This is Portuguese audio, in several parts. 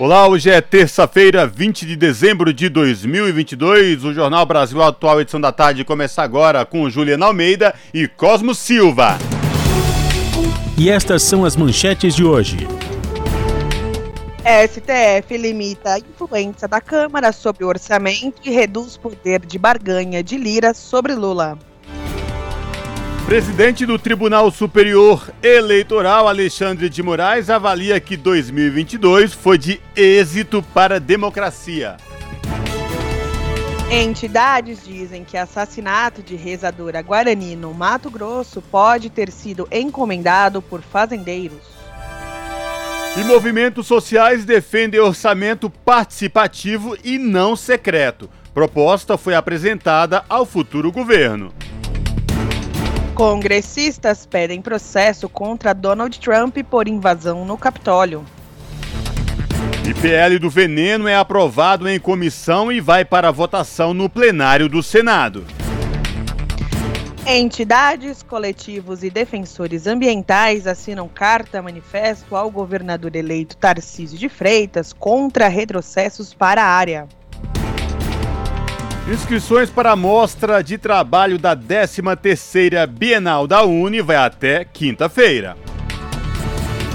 Olá, hoje é terça-feira, 20 de dezembro de 2022. O Jornal Brasil Atual, edição da tarde, começa agora com Juliana Almeida e Cosmo Silva. E estas são as manchetes de hoje. STF limita a influência da Câmara sobre o orçamento e reduz poder de barganha de Lira sobre Lula. Presidente do Tribunal Superior Eleitoral, Alexandre de Moraes, avalia que 2022 foi de êxito para a democracia. Entidades dizem que assassinato de rezadora Guarani no Mato Grosso pode ter sido encomendado por fazendeiros. E movimentos sociais defendem orçamento participativo e não secreto. Proposta foi apresentada ao futuro governo. Congressistas pedem processo contra Donald Trump por invasão no Capitólio. IPL do veneno é aprovado em comissão e vai para votação no plenário do Senado. Entidades, coletivos e defensores ambientais assinam carta manifesto ao governador eleito Tarcísio de Freitas contra retrocessos para a área. Inscrições para a mostra de trabalho da 13ª Bienal da Uni vai até quinta-feira.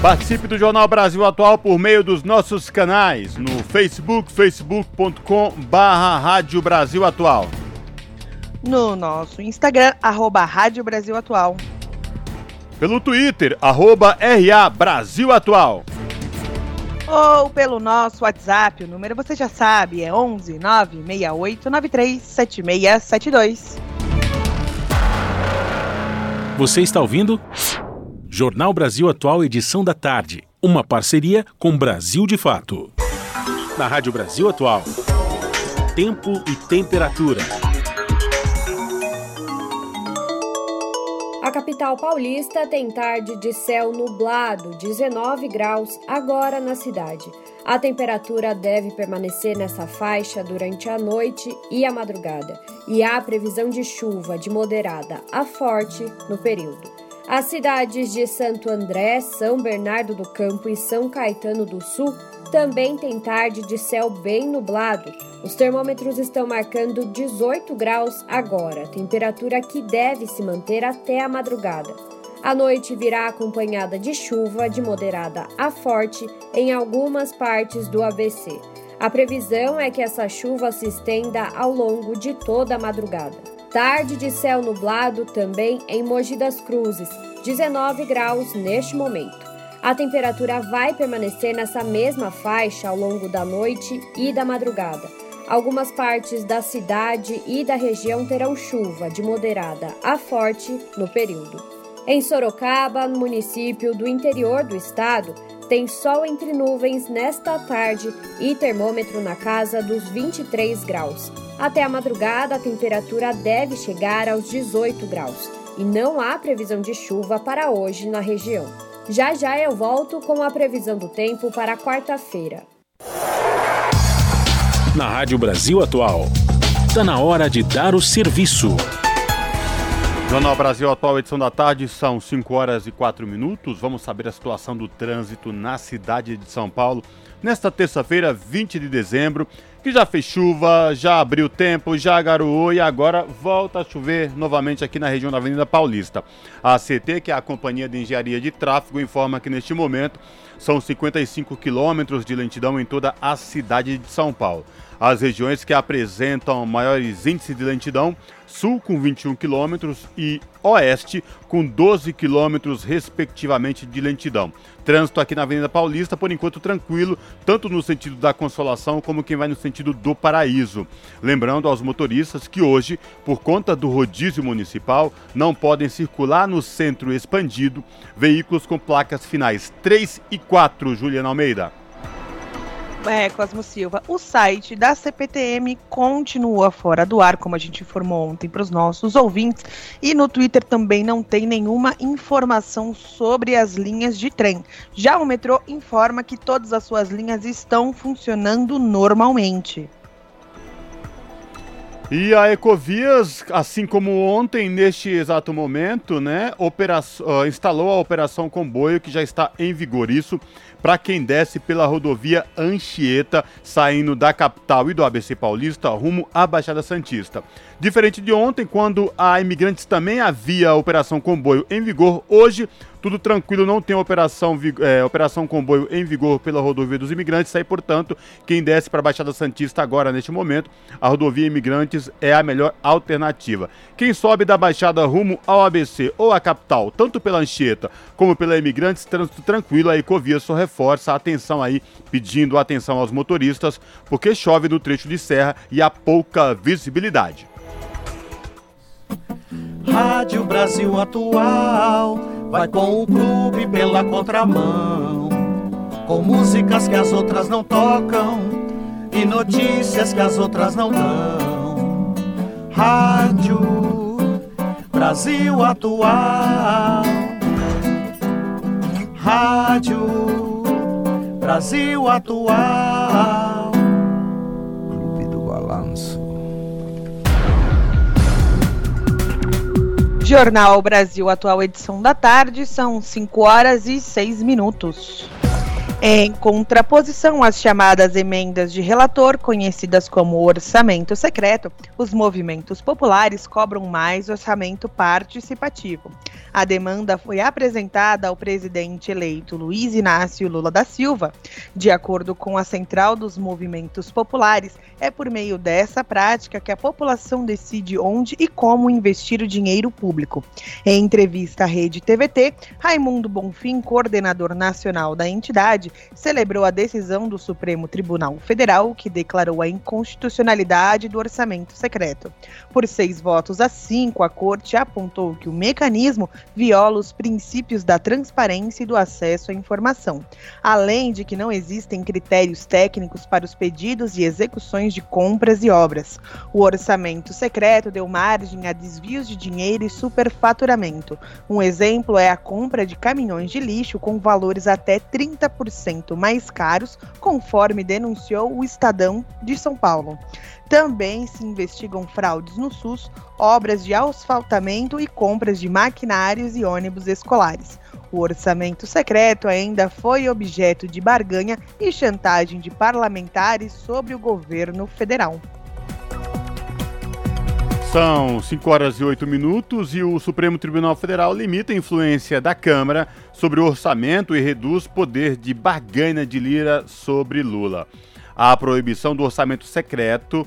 Participe do Jornal Brasil Atual por meio dos nossos canais no Facebook, Rádio Brasil Atual no nosso Instagram, arroba Rádio Brasil Atual. Pelo Twitter, arroba RA Brasil Atual. Ou pelo nosso WhatsApp, o número você já sabe, é 11 968 93 7672. Você está ouvindo? Jornal Brasil Atual, edição da tarde. Uma parceria com Brasil de Fato. Na Rádio Brasil Atual. Tempo e temperatura. Capital paulista tem tarde de céu nublado, 19 graus agora na cidade. A temperatura deve permanecer nessa faixa durante a noite e a madrugada, e há previsão de chuva de moderada a forte no período. As cidades de Santo André, São Bernardo do Campo e São Caetano do Sul também tem tarde de céu bem nublado. Os termômetros estão marcando 18 graus agora, temperatura que deve se manter até a madrugada. A noite virá acompanhada de chuva de moderada a forte em algumas partes do ABC. A previsão é que essa chuva se estenda ao longo de toda a madrugada. Tarde de céu nublado também em Mogi das Cruzes, 19 graus neste momento. A temperatura vai permanecer nessa mesma faixa ao longo da noite e da madrugada. Algumas partes da cidade e da região terão chuva de moderada a forte no período. Em Sorocaba, município do interior do estado, tem sol entre nuvens nesta tarde e termômetro na casa dos 23 graus. Até a madrugada, a temperatura deve chegar aos 18 graus e não há previsão de chuva para hoje na região. Já já eu volto com a previsão do tempo para quarta-feira. Na Rádio Brasil Atual, está na hora de dar o serviço. Jornal Brasil Atual, edição da tarde, são 5 horas e 4 minutos. Vamos saber a situação do trânsito na cidade de São Paulo. Nesta terça-feira, 20 de dezembro, que já fez chuva, já abriu tempo, já garoou e agora volta a chover novamente aqui na região da Avenida Paulista. A CT, que é a Companhia de Engenharia de Tráfego, informa que neste momento são 55 quilômetros de lentidão em toda a cidade de São Paulo. As regiões que apresentam maiores índices de lentidão, sul com 21 quilômetros e oeste com 12 quilômetros respectivamente de lentidão. Trânsito aqui na Avenida Paulista, por enquanto tranquilo, tanto no sentido da Consolação como quem vai no sentido do Paraíso. Lembrando aos motoristas que hoje, por conta do rodízio municipal, não podem circular no centro expandido veículos com placas finais 3 e 4, Juliana Almeida. É, Cosmo Silva, o site da CPTM continua fora do ar, como a gente informou ontem para os nossos ouvintes, e no Twitter também não tem nenhuma informação sobre as linhas de trem. Já o metrô informa que todas as suas linhas estão funcionando normalmente. E a Ecovias, assim como ontem, neste exato momento, né, uh, instalou a operação comboio que já está em vigor. Isso para quem desce pela rodovia Anchieta, saindo da capital e do ABC Paulista rumo à Baixada Santista. Diferente de ontem, quando a Imigrantes também havia a operação comboio em vigor, hoje tudo tranquilo, não tem operação, é, operação comboio em vigor pela rodovia dos imigrantes, aí, portanto, quem desce para a Baixada Santista agora, neste momento, a rodovia Imigrantes é a melhor alternativa. Quem sobe da Baixada rumo ao ABC ou à capital, tanto pela Anchieta como pela Imigrantes, trânsito tranquilo, a Ecovia só reforça a atenção aí, pedindo atenção aos motoristas, porque chove no trecho de serra e há pouca visibilidade. Rádio Brasil Atual vai com o clube pela contramão, com músicas que as outras não tocam e notícias que as outras não dão. Rádio Brasil Atual. Rádio Brasil Atual. Clube do Balanço. Jornal Brasil Atual, edição da tarde, são 5 horas e 6 minutos. Em contraposição às chamadas emendas de relator, conhecidas como orçamento secreto, os movimentos populares cobram mais orçamento participativo. A demanda foi apresentada ao presidente eleito Luiz Inácio Lula da Silva. De acordo com a Central dos Movimentos Populares, é por meio dessa prática que a população decide onde e como investir o dinheiro público. Em entrevista à Rede TVT, Raimundo Bonfim, coordenador nacional da entidade, celebrou a decisão do Supremo Tribunal Federal que declarou a inconstitucionalidade do orçamento secreto. Por seis votos a cinco, a Corte apontou que o mecanismo viola os princípios da transparência e do acesso à informação, além de que não existem critérios técnicos para os pedidos e execuções de compras e obras. O orçamento secreto deu margem a desvios de dinheiro e superfaturamento. Um exemplo é a compra de caminhões de lixo com valores até 30% mais caros, conforme denunciou o Estadão de São Paulo. Também se investigam fraudes no SUS, obras de asfaltamento e compras de maquinários e ônibus escolares. O orçamento secreto ainda foi objeto de barganha e chantagem de parlamentares sobre o governo federal. São 5 horas e 8 minutos e o Supremo Tribunal Federal limita a influência da Câmara sobre o orçamento e reduz poder de barganha de Lira sobre Lula. A proibição do orçamento secreto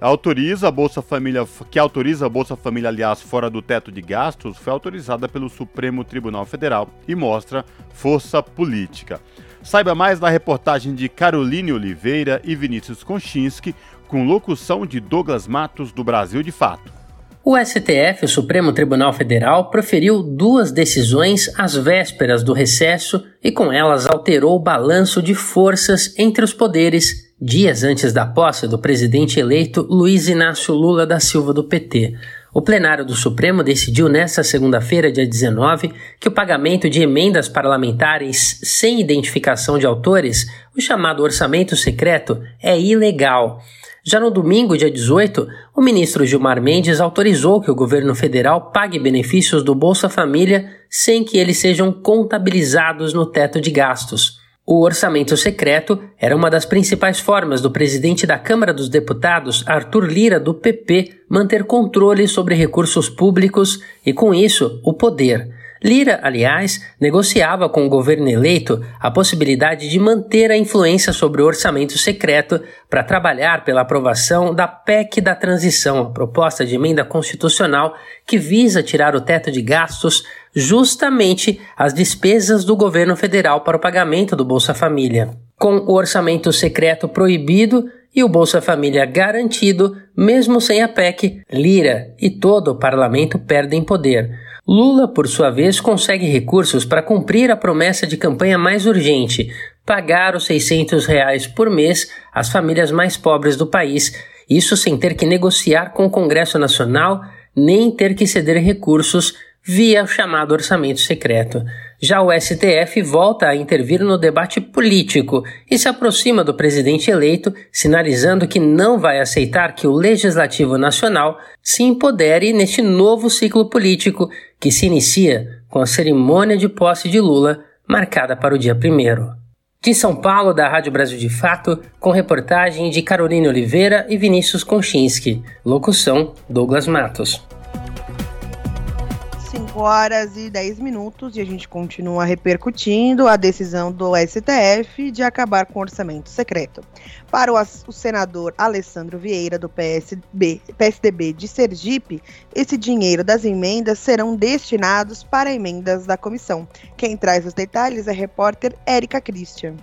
autoriza a Bolsa Família, que autoriza a Bolsa Família, aliás, fora do teto de gastos, foi autorizada pelo Supremo Tribunal Federal e mostra força política. Saiba mais na reportagem de Caroline Oliveira e Vinícius Konchinski com locução de Douglas Matos do Brasil de Fato. O STF, o Supremo Tribunal Federal, proferiu duas decisões às vésperas do recesso e com elas alterou o balanço de forças entre os poderes dias antes da posse do presidente eleito Luiz Inácio Lula da Silva do PT. O plenário do Supremo decidiu nesta segunda-feira, dia 19, que o pagamento de emendas parlamentares sem identificação de autores, o chamado orçamento secreto, é ilegal. Já no domingo, dia 18, o ministro Gilmar Mendes autorizou que o governo federal pague benefícios do Bolsa Família sem que eles sejam contabilizados no teto de gastos. O orçamento secreto era uma das principais formas do presidente da Câmara dos Deputados, Arthur Lira, do PP, manter controle sobre recursos públicos e, com isso, o poder. Lira, aliás, negociava com o governo eleito a possibilidade de manter a influência sobre o orçamento secreto para trabalhar pela aprovação da PEC da transição, a proposta de emenda constitucional que visa tirar o teto de gastos justamente as despesas do governo federal para o pagamento do Bolsa Família. Com o orçamento secreto proibido e o Bolsa Família garantido, mesmo sem a PEC, Lira e todo o parlamento perdem poder. Lula, por sua vez, consegue recursos para cumprir a promessa de campanha mais urgente, pagar os 600 reais por mês às famílias mais pobres do país, isso sem ter que negociar com o Congresso Nacional nem ter que ceder recursos via o chamado orçamento secreto. Já o STF volta a intervir no debate político e se aproxima do presidente eleito, sinalizando que não vai aceitar que o Legislativo Nacional se empodere neste novo ciclo político que se inicia com a cerimônia de posse de Lula, marcada para o dia 1. De São Paulo, da Rádio Brasil de Fato, com reportagem de Carolina Oliveira e Vinícius Konchinski. Locução: Douglas Matos. 5 horas e 10 minutos e a gente continua repercutindo a decisão do STF de acabar com o orçamento secreto. Para o, o senador Alessandro Vieira, do PSB, PSDB de Sergipe, esse dinheiro das emendas serão destinados para emendas da comissão. Quem traz os detalhes é a repórter Érica Christian.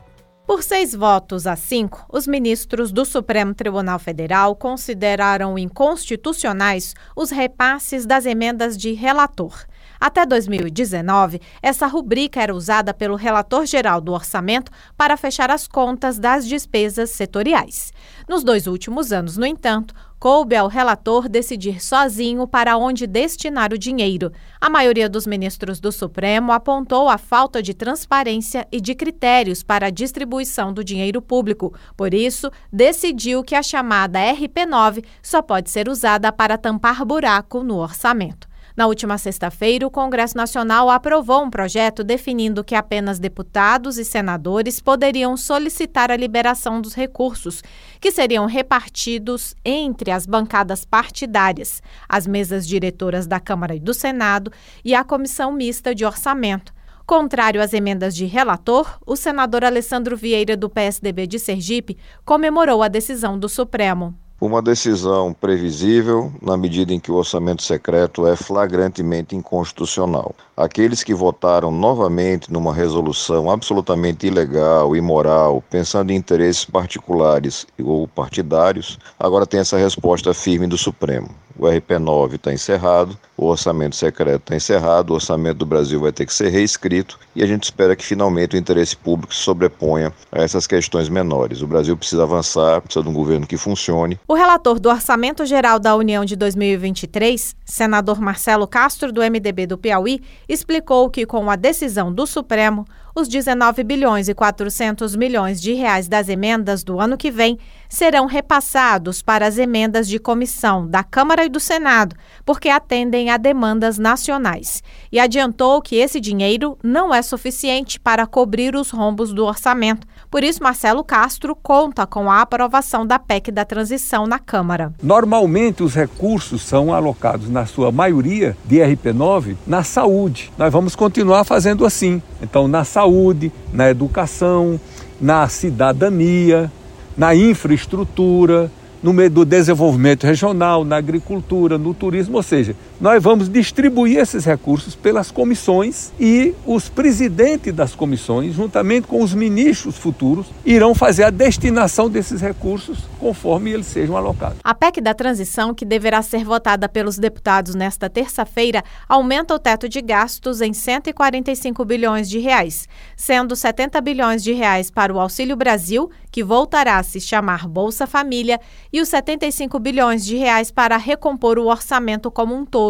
Por seis votos a cinco, os ministros do Supremo Tribunal Federal consideraram inconstitucionais os repasses das emendas de relator. Até 2019, essa rubrica era usada pelo relator geral do orçamento para fechar as contas das despesas setoriais. Nos dois últimos anos, no entanto, coube ao relator decidir sozinho para onde destinar o dinheiro. A maioria dos ministros do Supremo apontou a falta de transparência e de critérios para a distribuição do dinheiro público. Por isso, decidiu que a chamada RP9 só pode ser usada para tampar buraco no orçamento. Na última sexta-feira, o Congresso Nacional aprovou um projeto definindo que apenas deputados e senadores poderiam solicitar a liberação dos recursos, que seriam repartidos entre as bancadas partidárias, as mesas diretoras da Câmara e do Senado e a Comissão Mista de Orçamento. Contrário às emendas de relator, o senador Alessandro Vieira, do PSDB de Sergipe, comemorou a decisão do Supremo. Uma decisão previsível, na medida em que o orçamento secreto é flagrantemente inconstitucional. Aqueles que votaram novamente numa resolução absolutamente ilegal, imoral, pensando em interesses particulares ou partidários, agora têm essa resposta firme do Supremo o RP9 está encerrado, o orçamento secreto está encerrado, o orçamento do Brasil vai ter que ser reescrito e a gente espera que finalmente o interesse público se sobreponha a essas questões menores. O Brasil precisa avançar, precisa de um governo que funcione. O relator do Orçamento Geral da União de 2023, senador Marcelo Castro, do MDB do Piauí, explicou que com a decisão do Supremo, os 19 bilhões e 400 milhões de reais das emendas do ano que vem serão repassados para as emendas de comissão da Câmara e do Senado, porque atendem a demandas nacionais. E adiantou que esse dinheiro não é suficiente para cobrir os rombos do orçamento. Por isso, Marcelo Castro conta com a aprovação da PEC da transição na Câmara. Normalmente, os recursos são alocados, na sua maioria, de RP9, na saúde. Nós vamos continuar fazendo assim. Então, na saúde, na educação, na cidadania, na infraestrutura, no meio do desenvolvimento regional, na agricultura, no turismo, ou seja, nós vamos distribuir esses recursos pelas comissões e os presidentes das comissões, juntamente com os ministros futuros, irão fazer a destinação desses recursos conforme eles sejam alocados. A PEC da transição, que deverá ser votada pelos deputados nesta terça-feira, aumenta o teto de gastos em 145 bilhões de reais, sendo 70 bilhões de reais para o Auxílio Brasil, que voltará a se chamar Bolsa Família, e os 75 bilhões de reais para recompor o orçamento como um todo.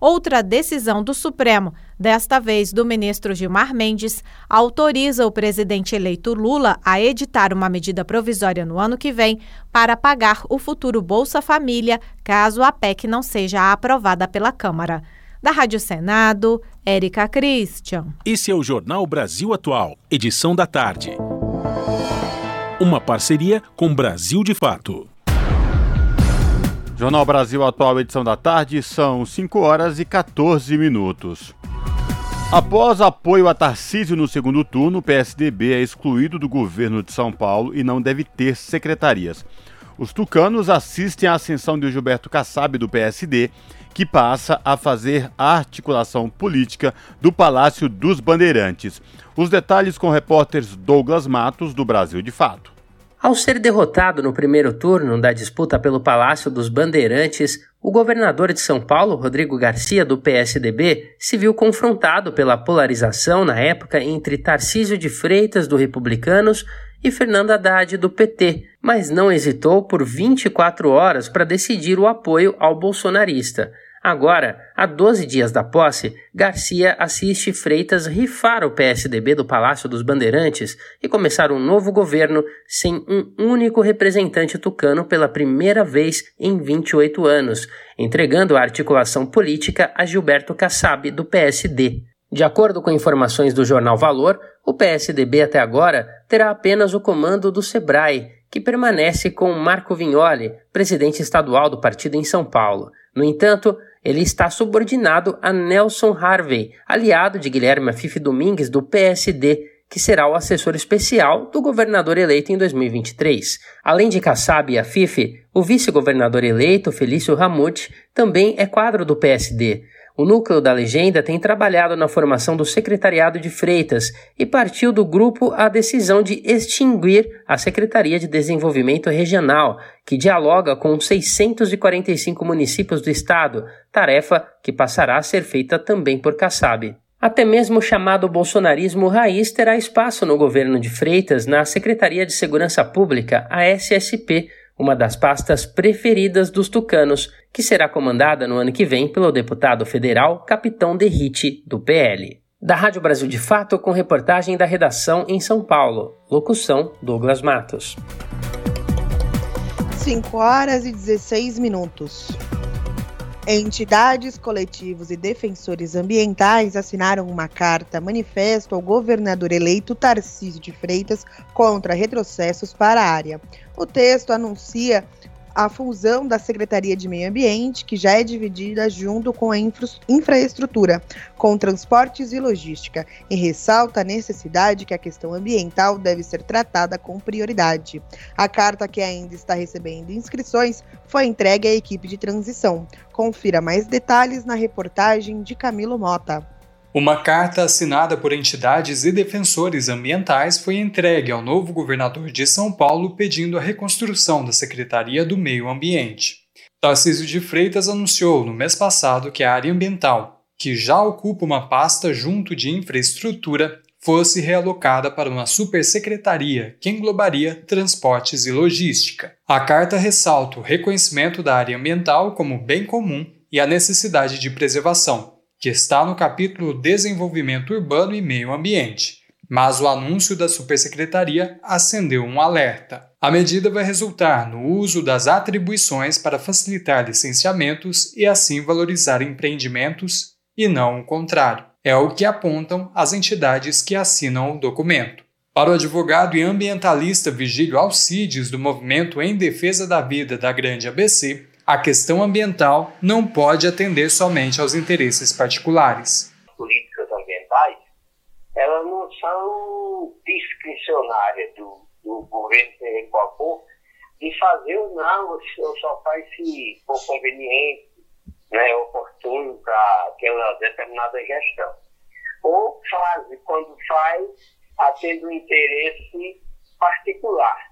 Outra decisão do Supremo, desta vez do ministro Gilmar Mendes, autoriza o presidente eleito Lula a editar uma medida provisória no ano que vem para pagar o futuro Bolsa Família, caso a PEC não seja aprovada pela Câmara. Da Rádio Senado, Érica Christian. Esse é o Jornal Brasil Atual, edição da tarde. Uma parceria com Brasil de Fato. Jornal Brasil Atual, edição da tarde, são 5 horas e 14 minutos. Após apoio a Tarcísio no segundo turno, o PSDB é excluído do governo de São Paulo e não deve ter secretarias. Os tucanos assistem à ascensão de Gilberto Kassab do PSD, que passa a fazer a articulação política do Palácio dos Bandeirantes. Os detalhes com o repórter Douglas Matos, do Brasil de Fato. Ao ser derrotado no primeiro turno da disputa pelo Palácio dos Bandeirantes, o governador de São Paulo, Rodrigo Garcia, do PSDB, se viu confrontado pela polarização na época entre Tarcísio de Freitas, do Republicanos, e Fernando Haddad, do PT, mas não hesitou por 24 horas para decidir o apoio ao bolsonarista. Agora, há 12 dias da posse, Garcia assiste Freitas rifar o PSDB do Palácio dos Bandeirantes e começar um novo governo sem um único representante tucano pela primeira vez em 28 anos, entregando a articulação política a Gilberto Kassab, do PSD. De acordo com informações do jornal Valor, o PSDB até agora terá apenas o comando do Sebrae, que permanece com Marco Vignoli, presidente estadual do partido em São Paulo. No entanto, ele está subordinado a Nelson Harvey, aliado de Guilherme Afife Domingues do PSD, que será o assessor especial do governador eleito em 2023. Além de Kassab e Afife, o vice-governador eleito, Felício Ramute, também é quadro do PSD. O núcleo da legenda tem trabalhado na formação do Secretariado de Freitas e partiu do grupo a decisão de extinguir a Secretaria de Desenvolvimento Regional, que dialoga com 645 municípios do estado, tarefa que passará a ser feita também por Kassab. Até mesmo o chamado bolsonarismo raiz terá espaço no governo de Freitas na Secretaria de Segurança Pública, a SSP, uma das pastas preferidas dos tucanos, que será comandada no ano que vem pelo deputado federal Capitão Derrite, do PL. Da Rádio Brasil de Fato, com reportagem da redação em São Paulo. Locução: Douglas Matos. 5 horas e 16 minutos. Entidades, coletivos e defensores ambientais assinaram uma carta manifesto ao governador eleito Tarcísio de Freitas contra retrocessos para a área. O texto anuncia a fusão da Secretaria de Meio Ambiente, que já é dividida junto com a infra infraestrutura, com transportes e logística, e ressalta a necessidade que a questão ambiental deve ser tratada com prioridade. A carta, que ainda está recebendo inscrições, foi entregue à equipe de transição. Confira mais detalhes na reportagem de Camilo Mota. Uma carta assinada por entidades e defensores ambientais foi entregue ao novo governador de São Paulo pedindo a reconstrução da Secretaria do Meio Ambiente. Tarcísio de Freitas anunciou no mês passado que a área ambiental, que já ocupa uma pasta junto de infraestrutura, fosse realocada para uma supersecretaria que englobaria transportes e logística. A carta ressalta o reconhecimento da área ambiental como bem comum e a necessidade de preservação, que está no capítulo Desenvolvimento Urbano e Meio Ambiente, mas o anúncio da Supersecretaria acendeu um alerta. A medida vai resultar no uso das atribuições para facilitar licenciamentos e assim valorizar empreendimentos e não o contrário. É o que apontam as entidades que assinam o documento. Para o advogado e ambientalista Vigílio Alcides, do Movimento em Defesa da Vida da Grande ABC, a questão ambiental não pode atender somente aos interesses particulares. Políticas ambientais, elas não são discricionárias do, do governo que vapor de fazer ou não, ou só faz se for conveniente, né, oportuno para aquela determinada gestão. Ou faz, quando faz, atende um interesse particular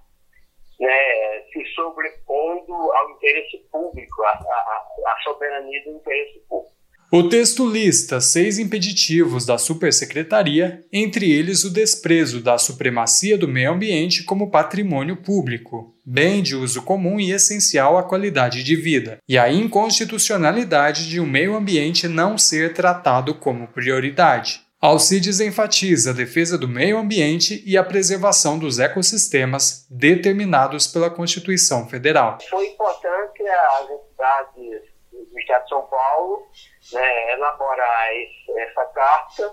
né, se sobrepondo ao interesse público, à soberania do interesse público. O texto lista seis impeditivos da supersecretaria, entre eles o desprezo da supremacia do meio ambiente como patrimônio público, bem de uso comum e essencial à qualidade de vida, e a inconstitucionalidade de um meio ambiente não ser tratado como prioridade. Alcides enfatiza a defesa do meio ambiente e a preservação dos ecossistemas determinados pela Constituição Federal. Foi importante as entidades do Estado de São Paulo né, elaborar esse, essa carta,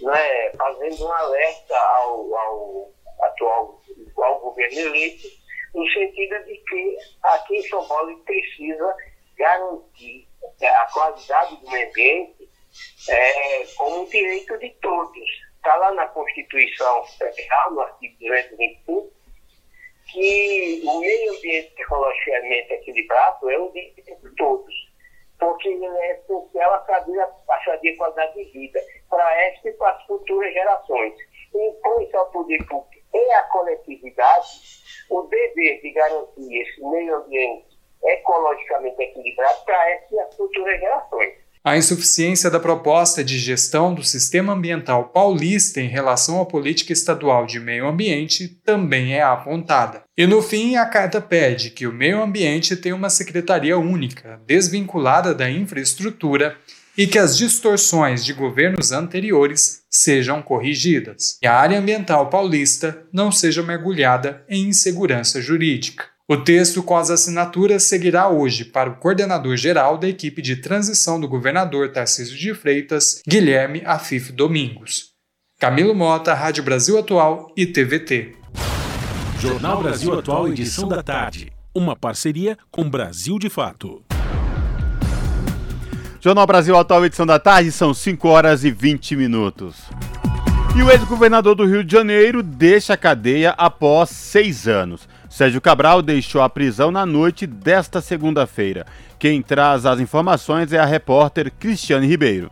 né, fazendo um alerta ao, ao atual ao governo eleito, no sentido de que aqui em São Paulo precisa garantir a qualidade do meio ambiente é, como um direito de todos. Está lá na Constituição Federal, no artigo 225, que o meio ambiente ecologicamente equilibrado é um direito de todos, porque ele é essencial à sadia, sadia qualidade de vida para esta e para as futuras gerações. Impõe-se ao poder público e à coletividade o dever de garantir esse meio ambiente ecologicamente equilibrado para esta e as futuras gerações. A insuficiência da proposta de gestão do sistema ambiental paulista em relação à política estadual de meio ambiente também é apontada. E no fim, a carta pede que o meio ambiente tenha uma secretaria única, desvinculada da infraestrutura e que as distorções de governos anteriores sejam corrigidas e a área ambiental paulista não seja mergulhada em insegurança jurídica. O texto com as assinaturas seguirá hoje para o coordenador geral da equipe de transição do governador Tarcísio de Freitas, Guilherme Afif Domingos. Camilo Mota, Rádio Brasil Atual e TVT. Jornal Brasil Atual, edição da tarde. Uma parceria com Brasil de Fato. Jornal Brasil Atual, edição da tarde, são 5 horas e 20 minutos. E o ex-governador do Rio de Janeiro deixa a cadeia após seis anos. Sérgio Cabral deixou a prisão na noite desta segunda-feira. Quem traz as informações é a repórter Cristiane Ribeiro.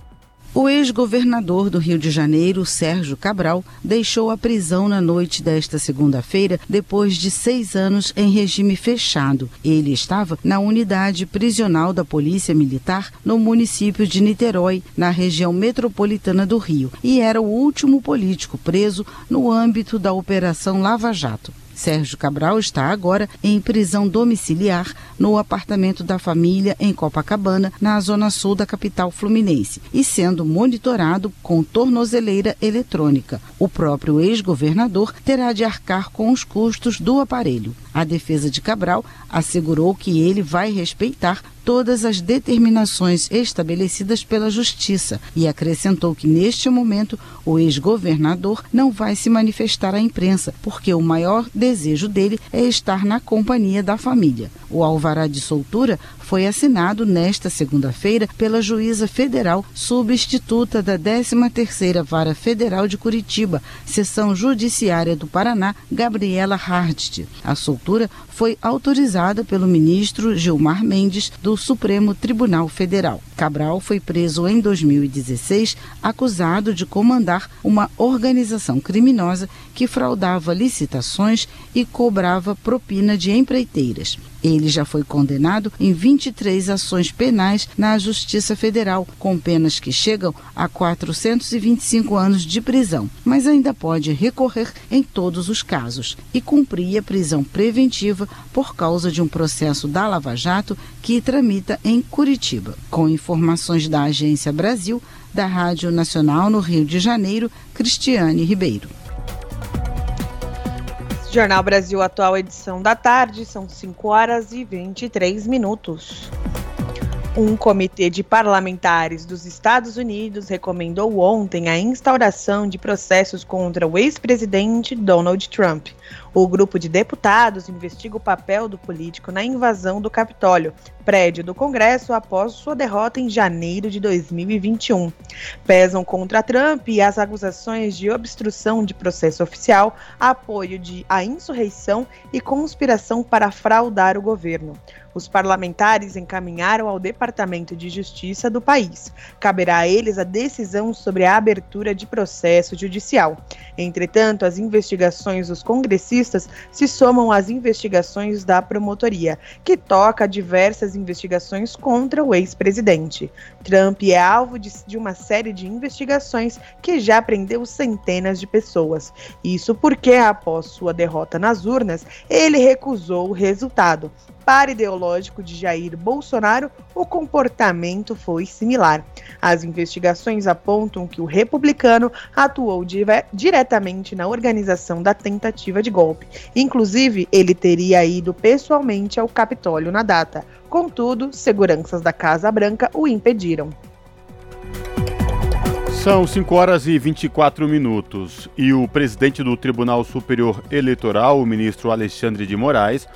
O ex-governador do Rio de Janeiro, Sérgio Cabral, deixou a prisão na noite desta segunda-feira, depois de seis anos em regime fechado. Ele estava na unidade prisional da Polícia Militar no município de Niterói, na região metropolitana do Rio, e era o último político preso no âmbito da Operação Lava Jato. Sérgio Cabral está agora em prisão domiciliar no apartamento da família em Copacabana, na zona sul da capital fluminense, e sendo monitorado com tornozeleira eletrônica. O próprio ex-governador terá de arcar com os custos do aparelho. A defesa de Cabral assegurou que ele vai respeitar todas as determinações estabelecidas pela Justiça e acrescentou que, neste momento, o ex-governador não vai se manifestar à imprensa, porque o maior desejo dele é estar na companhia da família. O alvará de soltura foi assinado nesta segunda-feira pela juíza federal substituta da 13ª Vara Federal de Curitiba, seção judiciária do Paraná, Gabriela Hardt. A soltura foi autorizada pelo ministro Gilmar Mendes do Supremo Tribunal Federal. Cabral foi preso em 2016, acusado de comandar uma organização criminosa que fraudava licitações e cobrava propina de empreiteiras. Ele já foi condenado em 23 ações penais na Justiça Federal, com penas que chegam a 425 anos de prisão, mas ainda pode recorrer em todos os casos e cumprir a prisão preventiva por causa de um processo da Lava Jato que tramita em Curitiba. Com informações da Agência Brasil, da Rádio Nacional no Rio de Janeiro, Cristiane Ribeiro. Jornal Brasil Atual, edição da tarde, são 5 horas e 23 minutos. Um comitê de parlamentares dos Estados Unidos recomendou ontem a instauração de processos contra o ex-presidente Donald Trump. O grupo de deputados investiga o papel do político na invasão do Capitólio, prédio do Congresso, após sua derrota em janeiro de 2021. Pesam contra Trump as acusações de obstrução de processo oficial, apoio de a insurreição e conspiração para fraudar o governo. Os parlamentares encaminharam ao Departamento de Justiça do país. Caberá a eles a decisão sobre a abertura de processo judicial. Entretanto, as investigações dos congressistas se somam às investigações da promotoria, que toca diversas investigações contra o ex-presidente. Trump é alvo de, de uma série de investigações que já prendeu centenas de pessoas. Isso porque, após sua derrota nas urnas, ele recusou o resultado para ideológico de Jair Bolsonaro, o comportamento foi similar. As investigações apontam que o republicano atuou diretamente na organização da tentativa de golpe golpe. Inclusive, ele teria ido pessoalmente ao Capitólio na data. Contudo, seguranças da Casa Branca o impediram. São 5 horas e 24 minutos e o presidente do Tribunal Superior Eleitoral, o ministro Alexandre de Moraes,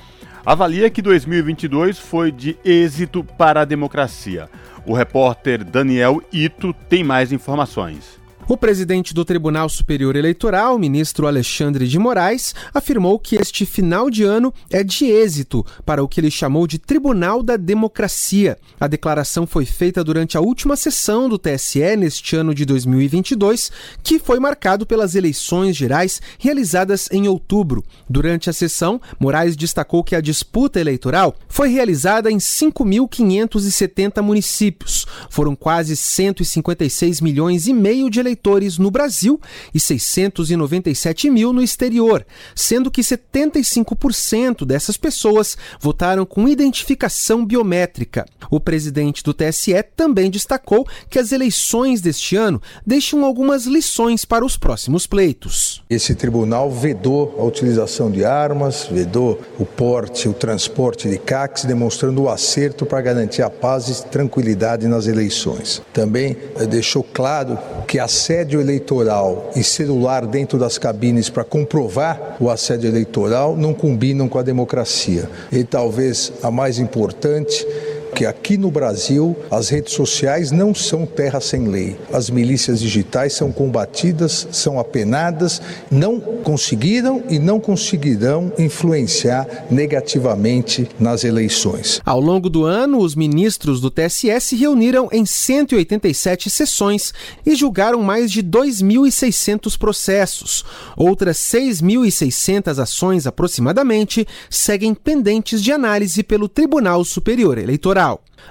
avalia que 2022 foi de êxito para a democracia. O repórter Daniel Ito tem mais informações. O presidente do Tribunal Superior Eleitoral, ministro Alexandre de Moraes, afirmou que este final de ano é de êxito para o que ele chamou de Tribunal da Democracia. A declaração foi feita durante a última sessão do TSE neste ano de 2022, que foi marcado pelas eleições gerais realizadas em outubro. Durante a sessão, Moraes destacou que a disputa eleitoral foi realizada em 5.570 municípios. Foram quase 156 milhões e meio de eleitores eleitores no Brasil e 697 mil no exterior, sendo que 75% dessas pessoas votaram com identificação biométrica. O presidente do TSE também destacou que as eleições deste ano deixam algumas lições para os próximos pleitos. Esse tribunal vedou a utilização de armas, vedou o porte, o transporte de CACs, demonstrando o acerto para garantir a paz e tranquilidade nas eleições. Também eh, deixou claro que a assédio eleitoral e celular dentro das cabines para comprovar o assédio eleitoral não combinam com a democracia. E talvez a mais importante que aqui no Brasil as redes sociais não são terra sem lei. As milícias digitais são combatidas, são apenadas, não conseguiram e não conseguirão influenciar negativamente nas eleições. Ao longo do ano, os ministros do TSE se reuniram em 187 sessões e julgaram mais de 2.600 processos. Outras 6.600 ações aproximadamente seguem pendentes de análise pelo Tribunal Superior Eleitoral.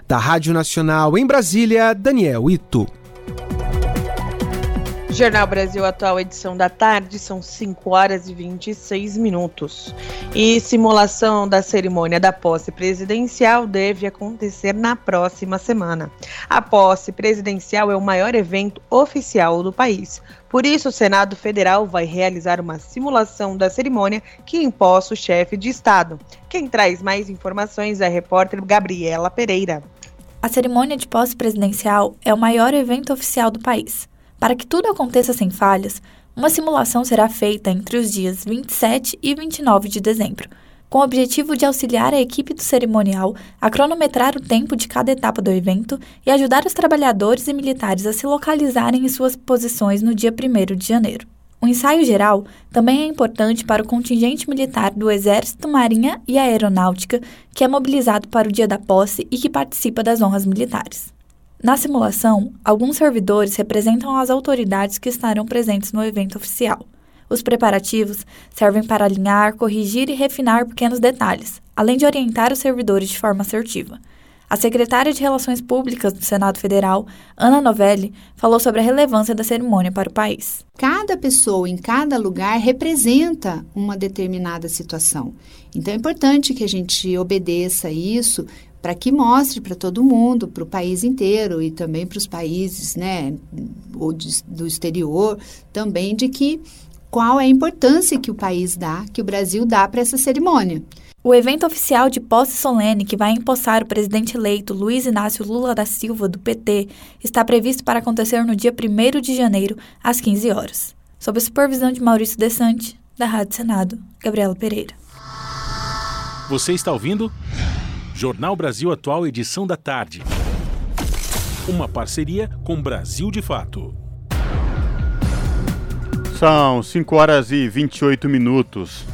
Da Rádio Nacional em Brasília, Daniel Ito. Jornal Brasil Atual, edição da tarde, são 5 horas e 26 minutos. E simulação da cerimônia da posse presidencial deve acontecer na próxima semana. A posse presidencial é o maior evento oficial do país. Por isso, o Senado Federal vai realizar uma simulação da cerimônia que imposta o chefe de Estado. Quem traz mais informações é a repórter Gabriela Pereira. A cerimônia de posse presidencial é o maior evento oficial do país. Para que tudo aconteça sem falhas, uma simulação será feita entre os dias 27 e 29 de dezembro, com o objetivo de auxiliar a equipe do cerimonial a cronometrar o tempo de cada etapa do evento e ajudar os trabalhadores e militares a se localizarem em suas posições no dia 1 de janeiro. O ensaio geral também é importante para o contingente militar do Exército, Marinha e Aeronáutica, que é mobilizado para o dia da posse e que participa das honras militares. Na simulação, alguns servidores representam as autoridades que estarão presentes no evento oficial. Os preparativos servem para alinhar, corrigir e refinar pequenos detalhes, além de orientar os servidores de forma assertiva. A secretária de Relações Públicas do Senado Federal, Ana Novelli, falou sobre a relevância da cerimônia para o país. Cada pessoa em cada lugar representa uma determinada situação. Então é importante que a gente obedeça isso, para que mostre para todo mundo, para o país inteiro e também para os países né, do exterior, também de que qual é a importância que o país dá, que o Brasil dá para essa cerimônia. O evento oficial de posse solene que vai empossar o presidente eleito Luiz Inácio Lula da Silva, do PT, está previsto para acontecer no dia 1 de janeiro, às 15 horas. Sob a supervisão de Maurício Desante, da Rádio Senado, Gabriela Pereira. Você está ouvindo? Jornal Brasil Atual, edição da tarde. Uma parceria com Brasil de Fato. São 5 horas e 28 minutos.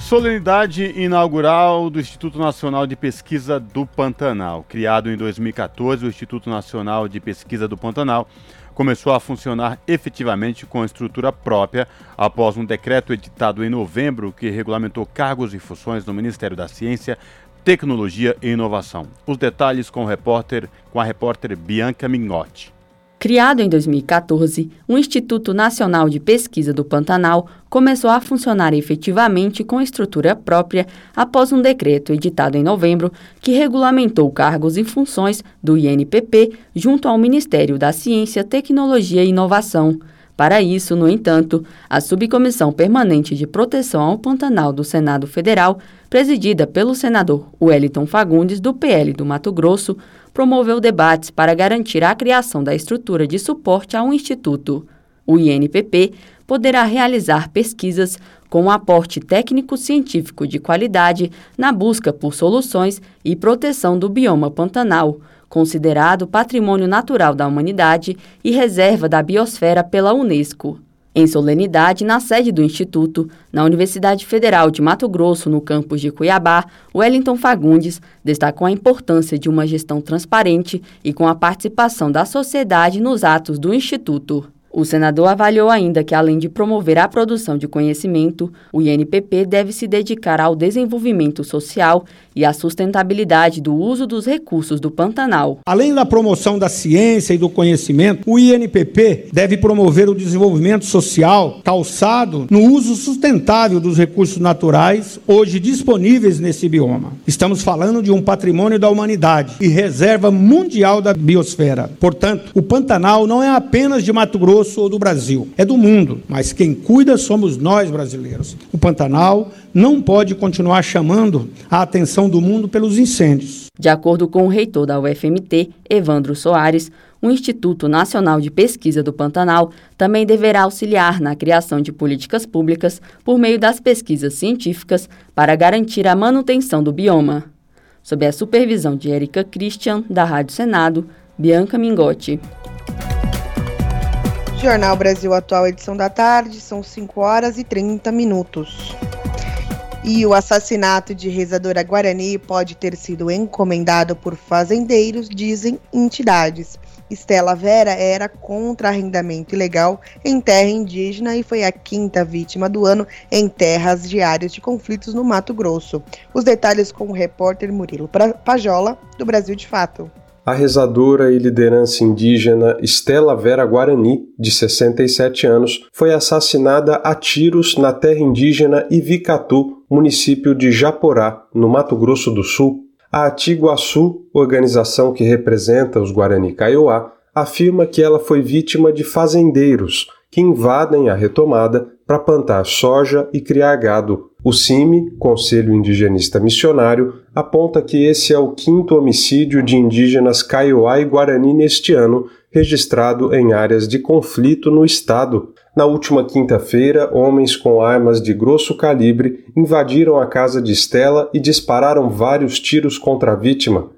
Solenidade inaugural do Instituto Nacional de Pesquisa do Pantanal. Criado em 2014, o Instituto Nacional de Pesquisa do Pantanal começou a funcionar efetivamente com estrutura própria após um decreto editado em novembro que regulamentou cargos e funções no Ministério da Ciência, tecnologia e inovação. Os detalhes com, o repórter, com a repórter Bianca Mignotti. Criado em 2014, o Instituto Nacional de Pesquisa do Pantanal começou a funcionar efetivamente com estrutura própria após um decreto editado em novembro que regulamentou cargos e funções do INPP junto ao Ministério da Ciência, Tecnologia e Inovação. Para isso, no entanto, a Subcomissão Permanente de Proteção ao Pantanal do Senado Federal, presidida pelo senador Wellington Fagundes, do PL do Mato Grosso, promoveu debates para garantir a criação da estrutura de suporte ao Instituto. O INPP poderá realizar pesquisas com um aporte técnico-científico de qualidade na busca por soluções e proteção do bioma pantanal, considerado Patrimônio Natural da Humanidade e Reserva da Biosfera pela Unesco. Em solenidade, na sede do Instituto, na Universidade Federal de Mato Grosso, no campus de Cuiabá, Wellington Fagundes destacou a importância de uma gestão transparente e com a participação da sociedade nos atos do Instituto. O senador avaliou ainda que, além de promover a produção de conhecimento, o INPP deve se dedicar ao desenvolvimento social e à sustentabilidade do uso dos recursos do Pantanal. Além da promoção da ciência e do conhecimento, o INPP deve promover o desenvolvimento social calçado no uso sustentável dos recursos naturais hoje disponíveis nesse bioma. Estamos falando de um patrimônio da humanidade e reserva mundial da biosfera. Portanto, o Pantanal não é apenas de Mato Grosso Grosso ou do Brasil, é do mundo, mas quem cuida somos nós brasileiros. O Pantanal não pode continuar chamando a atenção do mundo pelos incêndios. De acordo com o reitor da UFMT, Evandro Soares, o Instituto Nacional de Pesquisa do Pantanal também deverá auxiliar na criação de políticas públicas por meio das pesquisas científicas para garantir a manutenção do bioma. Sob a supervisão de Erika Christian, da Rádio Senado, Bianca Mingotti. Jornal Brasil Atual, edição da tarde, são 5 horas e 30 minutos. E o assassinato de rezadora Guarani pode ter sido encomendado por fazendeiros, dizem entidades. Estela Vera era contra arrendamento ilegal em terra indígena e foi a quinta vítima do ano em terras de áreas de conflitos no Mato Grosso. Os detalhes com o repórter Murilo Pajola, do Brasil de Fato a rezadora e liderança indígena Estela Vera Guarani, de 67 anos, foi assassinada a tiros na terra indígena Ivicatu, município de Japorá, no Mato Grosso do Sul. A Atiguaçu, organização que representa os Guarani Kaiowá, afirma que ela foi vítima de fazendeiros que invadem a retomada para plantar soja e criar gado, o CIMI, Conselho Indigenista Missionário, aponta que esse é o quinto homicídio de indígenas Kaiowá e Guarani neste ano, registrado em áreas de conflito no estado. Na última quinta-feira, homens com armas de grosso calibre invadiram a casa de Estela e dispararam vários tiros contra a vítima.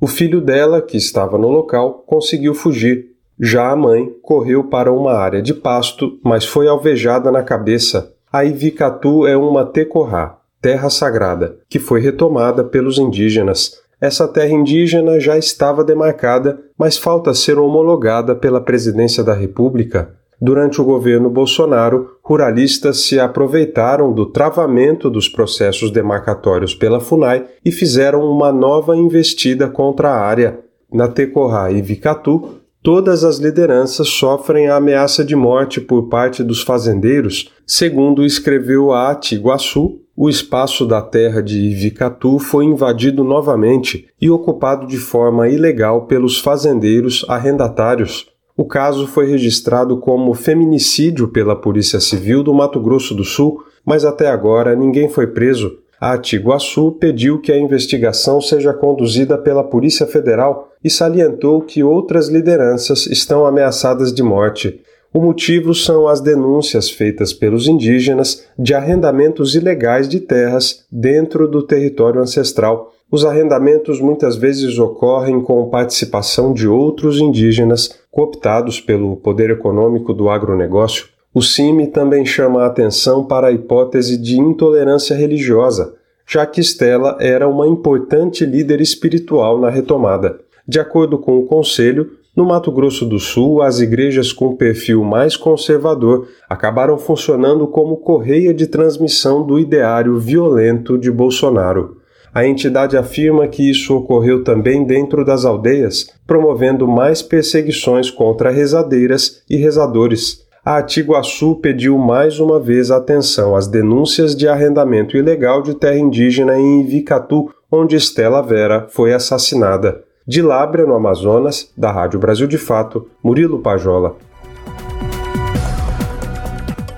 O filho dela, que estava no local, conseguiu fugir. Já a mãe correu para uma área de pasto, mas foi alvejada na cabeça. A Ivikatu é uma tecorá, terra sagrada, que foi retomada pelos indígenas. Essa terra indígena já estava demarcada, mas falta ser homologada pela Presidência da República. Durante o governo Bolsonaro, ruralistas se aproveitaram do travamento dos processos demarcatórios pela FUNAI e fizeram uma nova investida contra a área. Na Tecorá e Vicatu, todas as lideranças sofrem a ameaça de morte por parte dos fazendeiros, segundo escreveu a Atiguaçu, o espaço da terra de Ivicatu foi invadido novamente e ocupado de forma ilegal pelos fazendeiros arrendatários. O caso foi registrado como feminicídio pela Polícia Civil do Mato Grosso do Sul, mas até agora ninguém foi preso. A Atiguaçu pediu que a investigação seja conduzida pela Polícia Federal e salientou que outras lideranças estão ameaçadas de morte. O motivo são as denúncias feitas pelos indígenas de arrendamentos ilegais de terras dentro do território ancestral. Os arrendamentos muitas vezes ocorrem com participação de outros indígenas cooptados pelo poder econômico do agronegócio. O CIMI também chama a atenção para a hipótese de intolerância religiosa, já que Stella era uma importante líder espiritual na retomada. De acordo com o Conselho, no Mato Grosso do Sul, as igrejas com perfil mais conservador acabaram funcionando como correia de transmissão do ideário violento de Bolsonaro. A entidade afirma que isso ocorreu também dentro das aldeias, promovendo mais perseguições contra rezadeiras e rezadores. A Atiguaçu pediu mais uma vez atenção às denúncias de arrendamento ilegal de terra indígena em Ivicatu, onde Estela Vera foi assassinada. De Lábrea, no Amazonas, da Rádio Brasil de Fato, Murilo Pajola.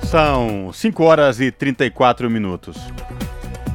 São 5 horas e 34 minutos.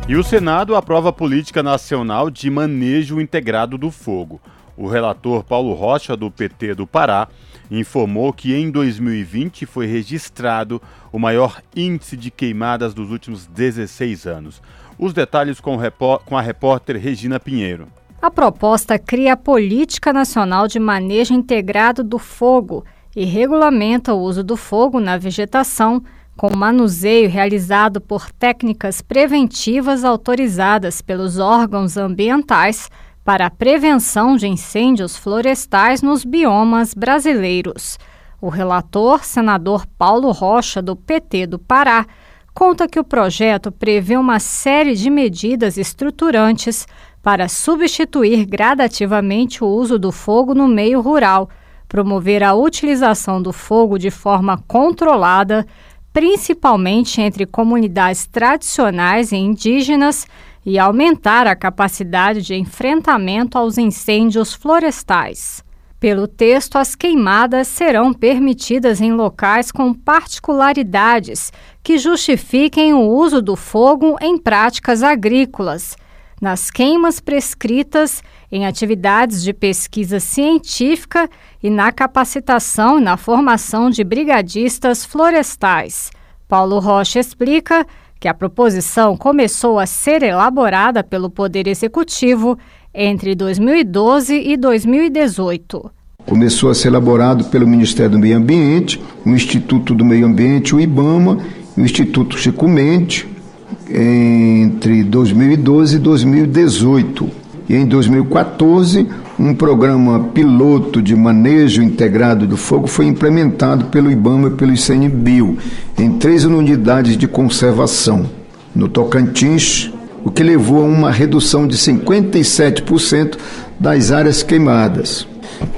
E o Senado aprova a Política Nacional de Manejo Integrado do Fogo. O relator Paulo Rocha, do PT do Pará, informou que em 2020 foi registrado o maior índice de queimadas dos últimos 16 anos. Os detalhes com, com a repórter Regina Pinheiro. A proposta cria a Política Nacional de Manejo Integrado do Fogo e regulamenta o uso do fogo na vegetação, com manuseio realizado por técnicas preventivas autorizadas pelos órgãos ambientais para a prevenção de incêndios florestais nos biomas brasileiros. O relator, senador Paulo Rocha, do PT do Pará, conta que o projeto prevê uma série de medidas estruturantes para substituir gradativamente o uso do fogo no meio rural, promover a utilização do fogo de forma controlada, principalmente entre comunidades tradicionais e indígenas, e aumentar a capacidade de enfrentamento aos incêndios florestais. Pelo texto, as queimadas serão permitidas em locais com particularidades que justifiquem o uso do fogo em práticas agrícolas, nas queimas prescritas, em atividades de pesquisa científica e na capacitação e na formação de brigadistas florestais. Paulo Rocha explica que a proposição começou a ser elaborada pelo Poder Executivo entre 2012 e 2018. Começou a ser elaborado pelo Ministério do Meio Ambiente, o Instituto do Meio Ambiente, o IBAMA, o Instituto Chico Mendes, entre 2012 e 2018. E em 2014, um programa piloto de manejo integrado do fogo foi implementado pelo IBAMA e pelo ICNBio em três unidades de conservação. No Tocantins, o que levou a uma redução de 57% das áreas queimadas.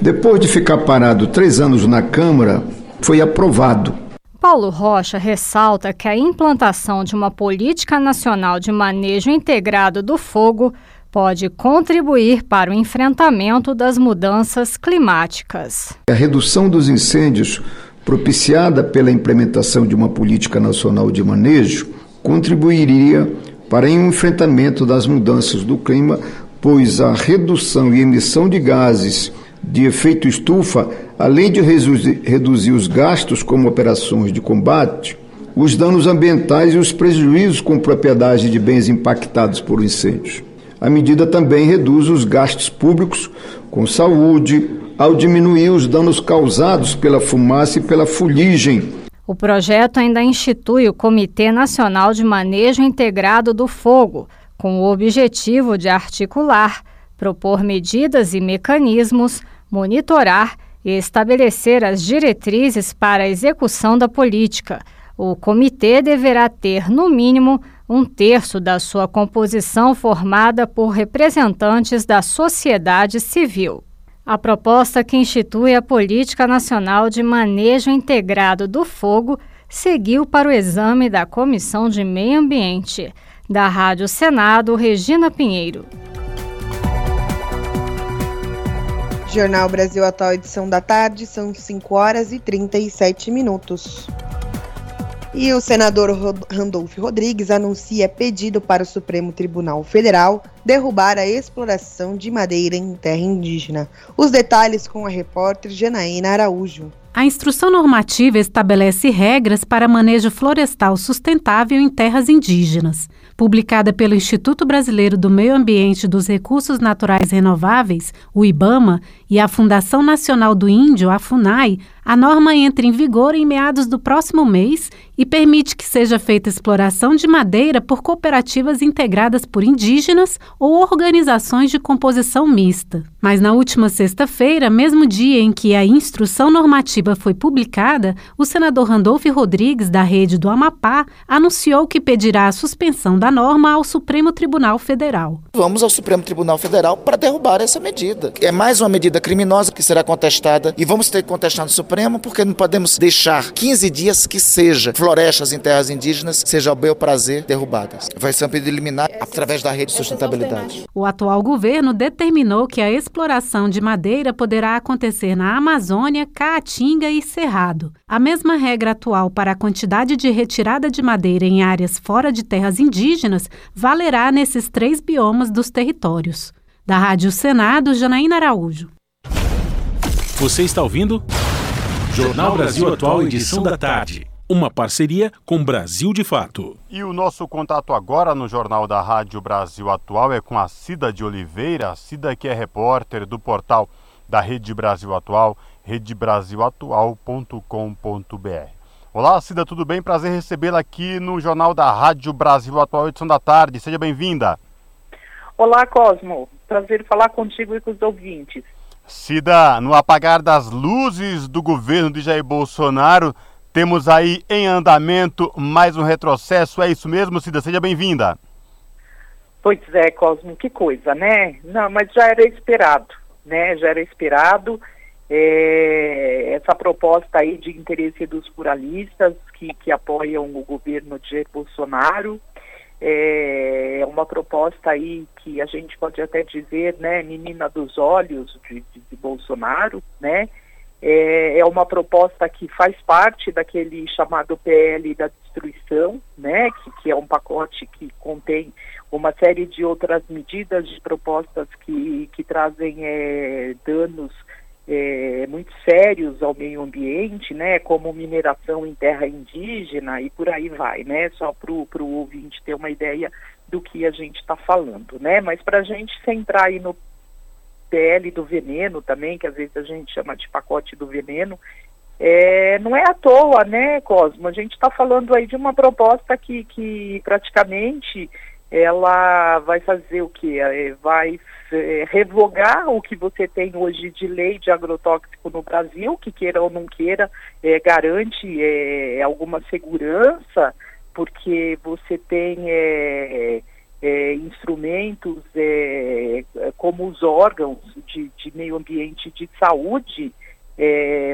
Depois de ficar parado três anos na Câmara, foi aprovado. Paulo Rocha ressalta que a implantação de uma política nacional de manejo integrado do fogo pode contribuir para o enfrentamento das mudanças climáticas. A redução dos incêndios, propiciada pela implementação de uma política nacional de manejo, contribuiria para o enfrentamento das mudanças do clima, pois a redução e emissão de gases de efeito estufa, além de reduzir os gastos como operações de combate, os danos ambientais e os prejuízos com propriedade de bens impactados por incêndios. A medida também reduz os gastos públicos com saúde, ao diminuir os danos causados pela fumaça e pela fuligem. O projeto ainda institui o Comitê Nacional de Manejo Integrado do Fogo, com o objetivo de articular, propor medidas e mecanismos, monitorar e estabelecer as diretrizes para a execução da política. O comitê deverá ter, no mínimo, um terço da sua composição formada por representantes da sociedade civil. A proposta que institui a Política Nacional de Manejo Integrado do Fogo seguiu para o exame da Comissão de Meio Ambiente. Da Rádio Senado, Regina Pinheiro. Jornal Brasil Atual, edição da tarde, são 5 horas e 37 minutos. E o senador Randolfo Rodrigues anuncia pedido para o Supremo Tribunal Federal derrubar a exploração de madeira em terra indígena. Os detalhes com a repórter Janaína Araújo. A instrução normativa estabelece regras para manejo florestal sustentável em terras indígenas publicada pelo Instituto Brasileiro do Meio Ambiente e dos Recursos Naturais Renováveis, o IBAMA, e a Fundação Nacional do Índio, a FUNAI, a norma entra em vigor em meados do próximo mês e permite que seja feita exploração de madeira por cooperativas integradas por indígenas ou organizações de composição mista. Mas na última sexta-feira, mesmo dia em que a instrução normativa foi publicada, o senador Randolfo Rodrigues, da rede do Amapá, anunciou que pedirá a suspensão da norma ao Supremo Tribunal Federal. Vamos ao Supremo Tribunal Federal para derrubar essa medida. É mais uma medida criminosa que será contestada e vamos ter que contestar no Supremo porque não podemos deixar 15 dias que seja florestas em terras indígenas, seja ao bel prazer, derrubadas. Vai ser um pedido liminar através da rede de sustentabilidade. O atual governo determinou que a exploração de madeira poderá acontecer na Amazônia, Caatinga e Cerrado. A mesma regra atual para a quantidade de retirada de madeira em áreas fora de terras indígenas valerá nesses três biomas dos territórios. Da Rádio Senado, Janaína Araújo. Você está ouvindo? Jornal Brasil Atual, edição da tarde. Uma parceria com Brasil de Fato. E o nosso contato agora no Jornal da Rádio Brasil Atual é com a Cida de Oliveira, Cida que é repórter do portal da Rede Brasil Atual, redebrasilatual.com.br. Olá, Cida, tudo bem? Prazer recebê-la aqui no Jornal da Rádio Brasil Atual, edição da tarde. Seja bem-vinda. Olá, Cosmo. Prazer falar contigo e com os ouvintes. Cida, no apagar das luzes do governo de Jair Bolsonaro, temos aí em andamento mais um retrocesso. É isso mesmo, Cida? Seja bem-vinda. Pois é, Cosmo, que coisa, né? Não, mas já era esperado, né? Já era esperado é, essa proposta aí de interesse dos pluralistas que, que apoiam o governo de Jair Bolsonaro. É, uma proposta aí que a gente pode até dizer, né, menina dos olhos de, de, de Bolsonaro, né? É, é, uma proposta que faz parte daquele chamado PL da destruição, né, que, que é um pacote que contém uma série de outras medidas de propostas que, que trazem é, danos é, muito sérios ao meio ambiente, né, como mineração em terra indígena e por aí vai, né, só para o ouvinte ter uma ideia do que a gente está falando, né, mas para a gente centrar aí no PL do veneno também, que às vezes a gente chama de pacote do veneno, é, não é à toa, né, Cosmo, a gente está falando aí de uma proposta que, que praticamente ela vai fazer o que? É, vai é, revogar o que você tem hoje de lei de agrotóxico no Brasil, que queira ou não queira, é, garante é, alguma segurança, porque você tem é, é, instrumentos como os órgãos de, de, meio ambiente de saúde,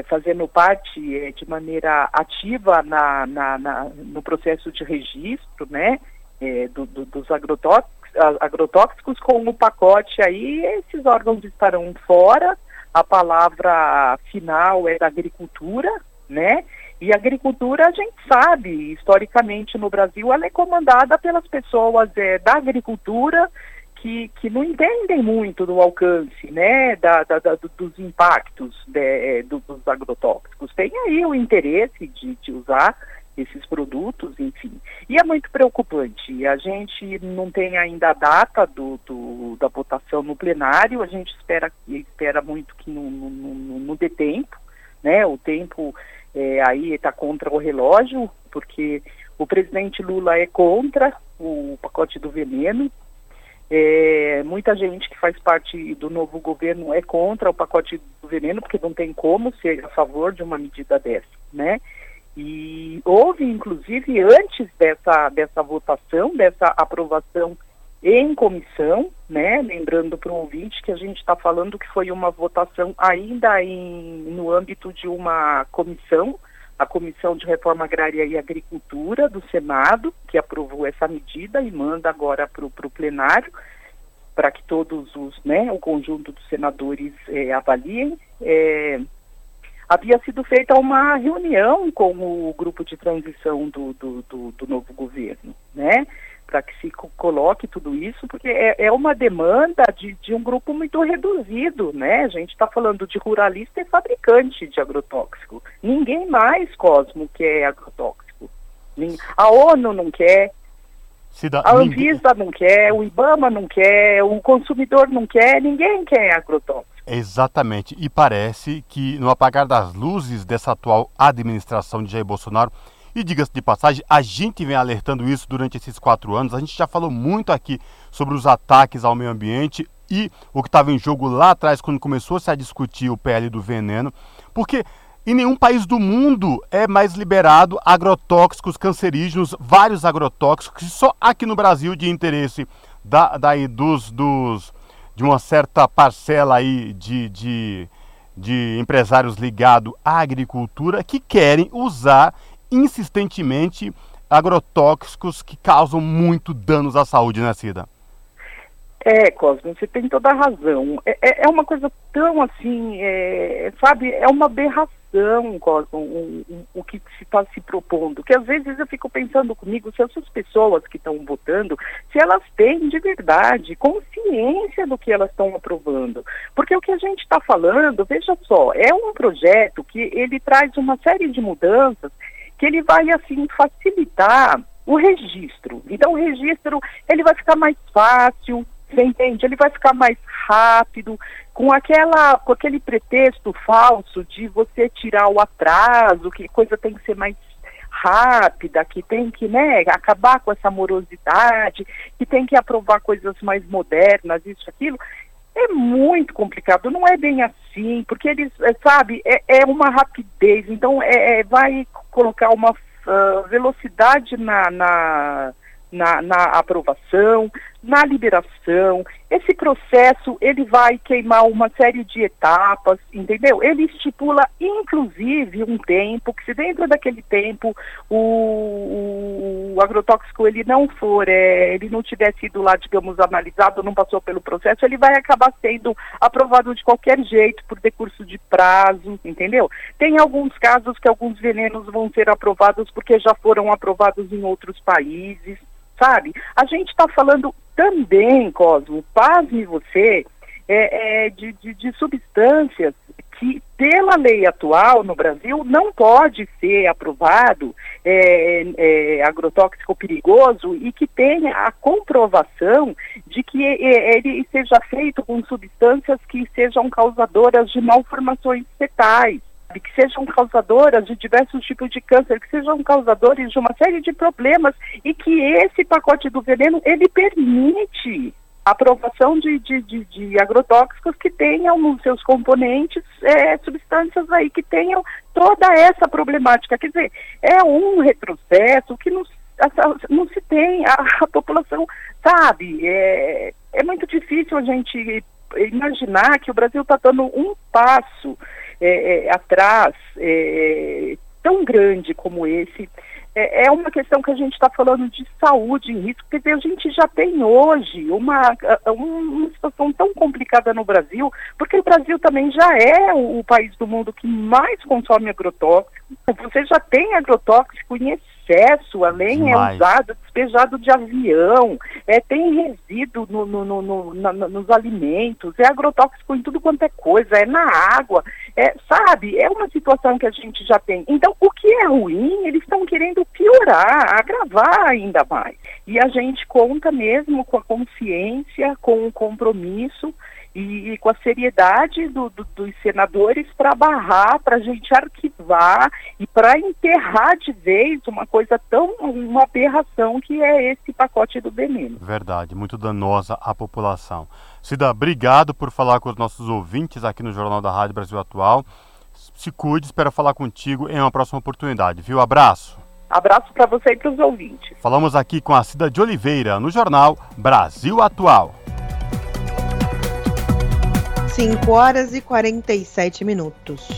fazendo parte de maneira ativa na, na, na, no processo de registro, né? É, do, do, dos agrotóxicos, agrotóxicos com o pacote aí, esses órgãos estarão fora, a palavra final é da agricultura, né? E a agricultura, a gente sabe, historicamente no Brasil, ela é comandada pelas pessoas é, da agricultura que, que não entendem muito do alcance, né, da, da, da dos impactos de, é, dos agrotóxicos. Tem aí o interesse de, de usar esses produtos, enfim. E é muito preocupante. A gente não tem ainda a data do, do da votação no plenário, a gente espera, espera muito que não, não, não, não dê tempo, né? O tempo é, aí está contra o relógio, porque o presidente Lula é contra o pacote do veneno, é, muita gente que faz parte do novo governo é contra o pacote do veneno, porque não tem como ser a favor de uma medida dessa, né? E houve, inclusive, antes dessa, dessa votação, dessa aprovação em comissão, né? Lembrando para o ouvinte que a gente está falando que foi uma votação ainda em, no âmbito de uma comissão, a Comissão de Reforma Agrária e Agricultura do Senado, que aprovou essa medida e manda agora para o plenário, para que todos os, né, o conjunto dos senadores é, avaliem. É, havia sido feita uma reunião com o grupo de transição do, do, do, do novo governo, né? Para que se coloque tudo isso, porque é, é uma demanda de, de, um grupo muito reduzido, né? A gente está falando de ruralista e fabricante de agrotóxico. Ninguém mais, Cosmo, quer agrotóxico. A ONU não quer, Cida... a Anvisa não quer, o IBAMA não quer, o consumidor não quer, ninguém quer agrotóxico. Exatamente. E parece que no apagar das luzes dessa atual administração de Jair Bolsonaro, e diga-se de passagem, a gente vem alertando isso durante esses quatro anos. A gente já falou muito aqui sobre os ataques ao meio ambiente e o que estava em jogo lá atrás, quando começou-se a discutir o PL do veneno. Porque em nenhum país do mundo é mais liberado agrotóxicos cancerígenos, vários agrotóxicos, só aqui no Brasil de interesse da, daí dos, dos de uma certa parcela aí de, de, de empresários ligados à agricultura que querem usar insistentemente agrotóxicos que causam muito danos à saúde, né, Cida? É, Cosmo, você tem toda a razão. É, é, é uma coisa tão assim, é, sabe, é uma aberração, Cosmo, o, o, o que se está se propondo. Que às vezes eu fico pensando comigo se essas pessoas que estão votando, se elas têm de verdade consciência do que elas estão aprovando. Porque o que a gente está falando, veja só, é um projeto que ele traz uma série de mudanças que ele vai assim facilitar o registro. Então o registro ele vai ficar mais fácil, você entende? Ele vai ficar mais rápido, com aquela, com aquele pretexto falso de você tirar o atraso, que coisa tem que ser mais rápida, que tem que né, acabar com essa morosidade, que tem que aprovar coisas mais modernas, isso, aquilo. É muito complicado, não é bem assim, porque eles, é, sabe, é, é uma rapidez, então é, é vai colocar uma uh, velocidade na, na, na, na aprovação, na liberação. Esse processo ele vai queimar uma série de etapas, entendeu? Ele estipula inclusive um tempo que se dentro daquele tempo o, o agrotóxico ele não for, é, ele não tiver sido lá, digamos, analisado, não passou pelo processo, ele vai acabar sendo aprovado de qualquer jeito por decurso de prazo, entendeu? Tem alguns casos que alguns venenos vão ser aprovados porque já foram aprovados em outros países sabe? A gente está falando também, Cosmo, pasme você, é, é, de, de, de substâncias que, pela lei atual no Brasil, não pode ser aprovado é, é, agrotóxico perigoso e que tenha a comprovação de que é, ele seja feito com substâncias que sejam causadoras de malformações fetais que sejam causadoras de diversos tipos de câncer, que sejam causadores de uma série de problemas e que esse pacote do veneno ele permite a aprovação de, de, de, de agrotóxicos que tenham nos seus componentes é, substâncias aí que tenham toda essa problemática. Quer dizer, é um retrocesso que não, não se tem, a, a população sabe, é, é muito difícil a gente imaginar que o Brasil está dando um passo é, é, atrás é, tão grande como esse. É, é uma questão que a gente está falando de saúde em risco, porque a gente já tem hoje uma, uma situação tão complicada no Brasil, porque o Brasil também já é o, o país do mundo que mais consome agrotóxico. Você já tem agrotóxico em excesso, além Demais. é usado, despejado de avião, é, tem resíduo no, no, no, na, nos alimentos, é agrotóxico em tudo quanto é coisa, é na água, é, sabe? É uma situação que a gente já tem. Então, o que é ruim, eles estão querendo piorar, agravar ainda mais. E a gente conta mesmo com a consciência, com o compromisso e, e com a seriedade do, do, dos senadores para barrar, para a gente arquivar e para enterrar de vez uma coisa tão, uma aberração que é esse pacote do veneno. Verdade, muito danosa à população. Cida, obrigado por falar com os nossos ouvintes aqui no Jornal da Rádio Brasil Atual. Se cuide, espero falar contigo em uma próxima oportunidade, viu? Abraço. Abraço para você e para os ouvintes. Falamos aqui com a Cida de Oliveira no jornal Brasil Atual. 5 horas e 47 minutos.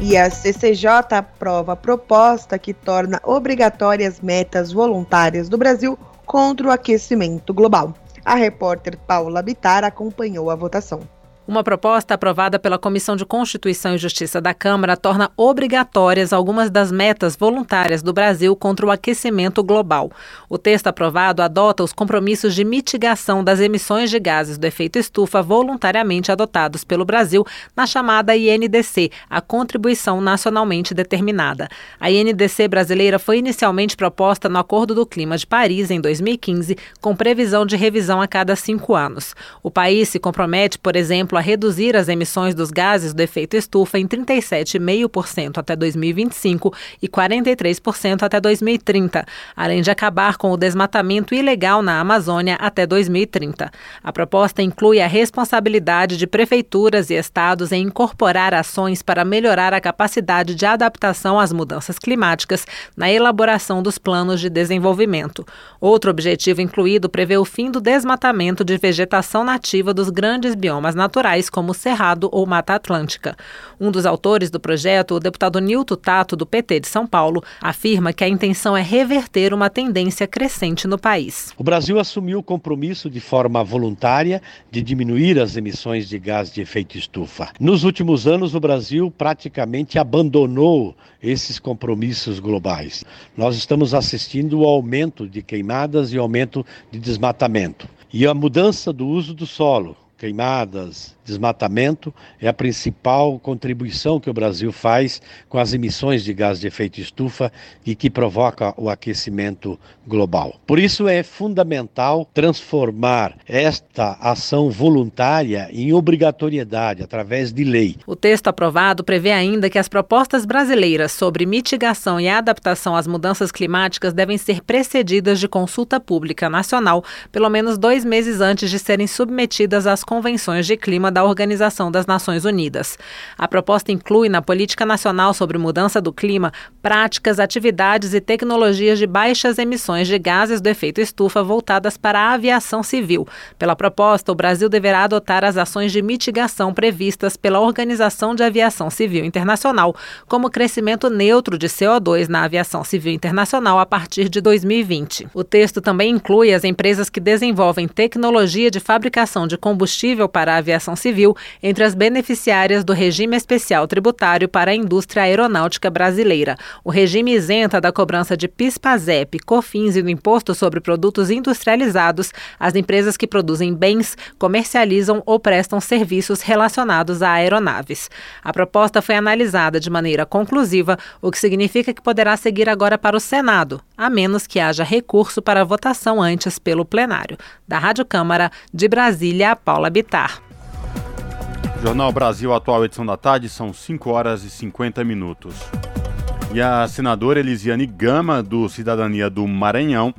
E a CCJ aprova a proposta que torna obrigatórias metas voluntárias do Brasil contra o aquecimento global. A repórter Paula Bitar acompanhou a votação. Uma proposta aprovada pela Comissão de Constituição e Justiça da Câmara torna obrigatórias algumas das metas voluntárias do Brasil contra o aquecimento global. O texto aprovado adota os compromissos de mitigação das emissões de gases do efeito estufa voluntariamente adotados pelo Brasil na chamada INDC, a Contribuição Nacionalmente Determinada. A INDC brasileira foi inicialmente proposta no Acordo do Clima de Paris, em 2015, com previsão de revisão a cada cinco anos. O país se compromete, por exemplo, exemplo, a reduzir as emissões dos gases do efeito estufa em 37,5% até 2025 e 43% até 2030, além de acabar com o desmatamento ilegal na Amazônia até 2030. A proposta inclui a responsabilidade de prefeituras e estados em incorporar ações para melhorar a capacidade de adaptação às mudanças climáticas na elaboração dos planos de desenvolvimento. Outro objetivo incluído prevê o fim do desmatamento de vegetação nativa dos grandes biomas naturais rurais como Cerrado ou Mata Atlântica. Um dos autores do projeto, o deputado Nilton Tato, do PT de São Paulo, afirma que a intenção é reverter uma tendência crescente no país. O Brasil assumiu o compromisso de forma voluntária de diminuir as emissões de gás de efeito estufa. Nos últimos anos, o Brasil praticamente abandonou esses compromissos globais. Nós estamos assistindo ao aumento de queimadas e aumento de desmatamento. E a mudança do uso do solo, queimadas, desmatamento é a principal contribuição que o Brasil faz com as emissões de gás de efeito estufa e que provoca o aquecimento global. Por isso é fundamental transformar esta ação voluntária em obrigatoriedade através de lei. O texto aprovado prevê ainda que as propostas brasileiras sobre mitigação e adaptação às mudanças climáticas devem ser precedidas de consulta pública nacional, pelo menos dois meses antes de serem submetidas às convenções de clima da Organização das Nações Unidas. A proposta inclui na Política Nacional sobre Mudança do Clima práticas, atividades e tecnologias de baixas emissões de gases do efeito estufa voltadas para a aviação civil. Pela proposta, o Brasil deverá adotar as ações de mitigação previstas pela Organização de Aviação Civil Internacional, como crescimento neutro de CO2 na aviação civil internacional a partir de 2020. O texto também inclui as empresas que desenvolvem tecnologia de fabricação de combustível para a aviação Civil entre as beneficiárias do regime especial tributário para a indústria aeronáutica brasileira. O regime isenta da cobrança de PIS/PASEP, COFINS e do imposto sobre produtos industrializados as empresas que produzem bens, comercializam ou prestam serviços relacionados a aeronaves. A proposta foi analisada de maneira conclusiva, o que significa que poderá seguir agora para o Senado, a menos que haja recurso para votação antes pelo plenário. Da Rádio Câmara, de Brasília, Paula Bitar. Jornal Brasil Atual, edição da tarde, são 5 horas e 50 minutos. E a senadora Elisiane Gama, do Cidadania do Maranhão,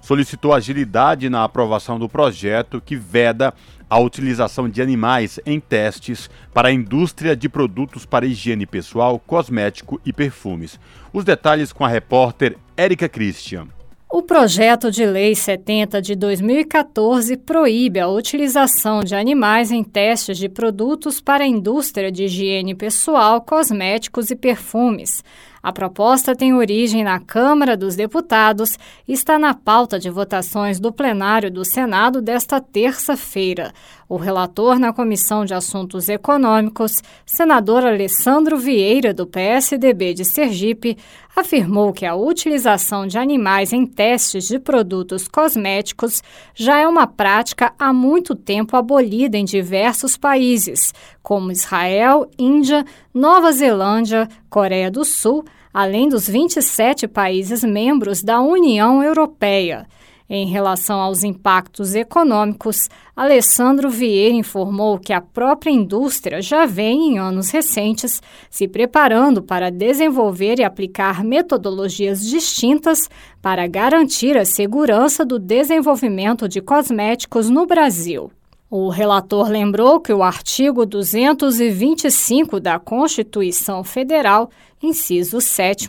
solicitou agilidade na aprovação do projeto que veda a utilização de animais em testes para a indústria de produtos para higiene pessoal, cosmético e perfumes. Os detalhes com a repórter Érica Christian. O projeto de lei 70 de 2014 proíbe a utilização de animais em testes de produtos para a indústria de higiene pessoal, cosméticos e perfumes. A proposta tem origem na Câmara dos Deputados e está na pauta de votações do plenário do Senado desta terça-feira. O relator na Comissão de Assuntos Econômicos, senador Alessandro Vieira, do PSDB de Sergipe, afirmou que a utilização de animais em testes de produtos cosméticos já é uma prática há muito tempo abolida em diversos países, como Israel, Índia, Nova Zelândia, Coreia do Sul, além dos 27 países membros da União Europeia. Em relação aos impactos econômicos, Alessandro Vieira informou que a própria indústria já vem, em anos recentes, se preparando para desenvolver e aplicar metodologias distintas para garantir a segurança do desenvolvimento de cosméticos no Brasil. O relator lembrou que o artigo 225 da Constituição Federal, inciso 7,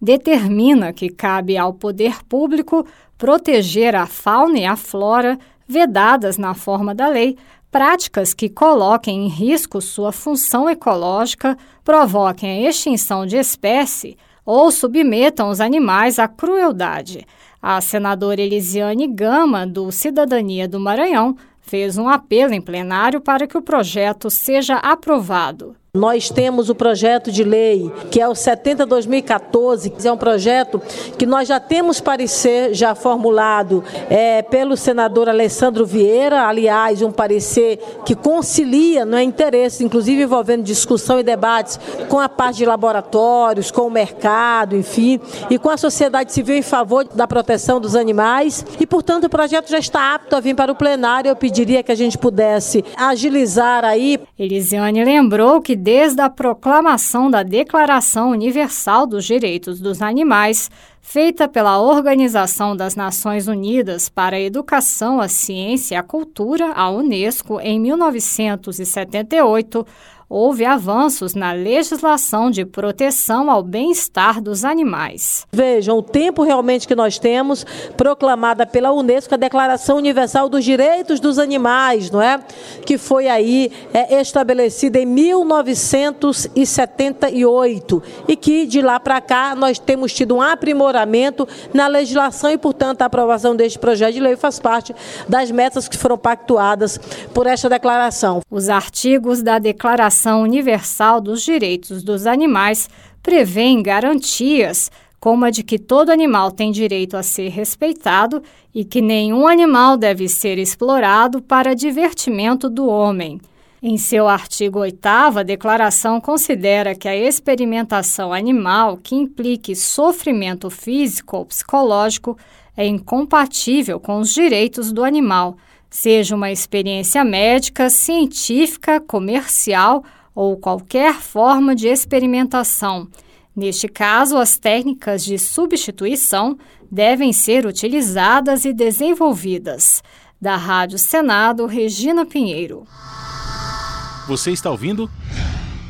determina que cabe ao poder público proteger a fauna e a flora vedadas na forma da lei, práticas que coloquem em risco sua função ecológica, provoquem a extinção de espécie ou submetam os animais à crueldade. A senadora Elisiane Gama, do Cidadania do Maranhão, fez um apelo em plenário para que o projeto seja aprovado. Nós temos o projeto de lei, que é o 70-2014, que é um projeto que nós já temos parecer já formulado é, pelo senador Alessandro Vieira, aliás, um parecer que concilia não é, interesses, inclusive envolvendo discussão e debates com a parte de laboratórios, com o mercado, enfim, e com a sociedade civil em favor da proteção dos animais. E, portanto, o projeto já está apto a vir para o plenário. Eu pediria que a gente pudesse agilizar aí. Elisiane lembrou que desde a proclamação da Declaração Universal dos Direitos dos Animais, feita pela Organização das Nações Unidas para a Educação, a Ciência e a Cultura, a Unesco, em 1978, houve avanços na legislação de proteção ao bem-estar dos animais. Vejam, o tempo realmente que nós temos, proclamada pela Unesco, a Declaração Universal dos Direitos dos Animais, não é? Que foi aí é, estabelecida em 1978 e que de lá para cá nós temos tido um aprimoramento na legislação e, portanto, a aprovação deste projeto de lei faz parte das metas que foram pactuadas por esta declaração. Os artigos da declaração Declaração Universal dos Direitos dos Animais prevêem garantias, como a de que todo animal tem direito a ser respeitado e que nenhum animal deve ser explorado para divertimento do homem. Em seu artigo 8, a declaração considera que a experimentação animal que implique sofrimento físico ou psicológico é incompatível com os direitos do animal seja uma experiência médica, científica, comercial ou qualquer forma de experimentação. Neste caso, as técnicas de substituição devem ser utilizadas e desenvolvidas. Da Rádio Senado, Regina Pinheiro. Você está ouvindo?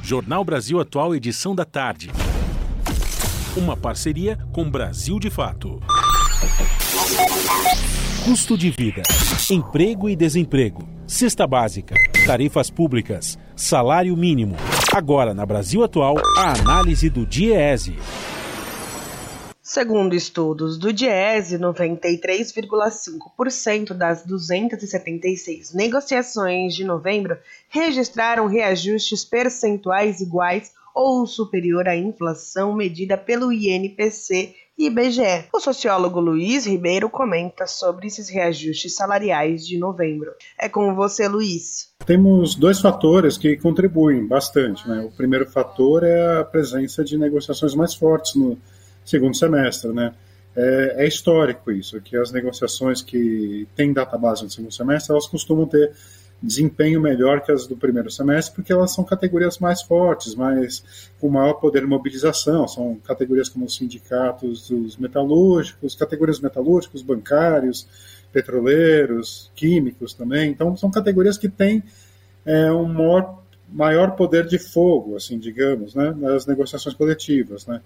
Jornal Brasil Atual, edição da tarde. Uma parceria com Brasil de Fato. Custo de vida, emprego e desemprego, cesta básica, tarifas públicas, salário mínimo. Agora, na Brasil Atual, a análise do DIEESE. Segundo estudos do DIESE, 93,5% das 276 negociações de novembro registraram reajustes percentuais iguais ou superior à inflação medida pelo INPC IBGE. O sociólogo Luiz Ribeiro comenta sobre esses reajustes salariais de novembro. É com você, Luiz. Temos dois fatores que contribuem bastante. Né? O primeiro fator é a presença de negociações mais fortes no segundo semestre. Né? É, é histórico isso, que as negociações que têm data base no segundo semestre, elas costumam ter desempenho melhor que as do primeiro semestre, porque elas são categorias mais fortes, mais com maior poder de mobilização, são categorias como os sindicatos dos metalúrgicos, categorias metalúrgicos, bancários, petroleiros, químicos também. Então, são categorias que têm é, um maior, maior poder de fogo, assim, digamos, né, nas negociações coletivas, né.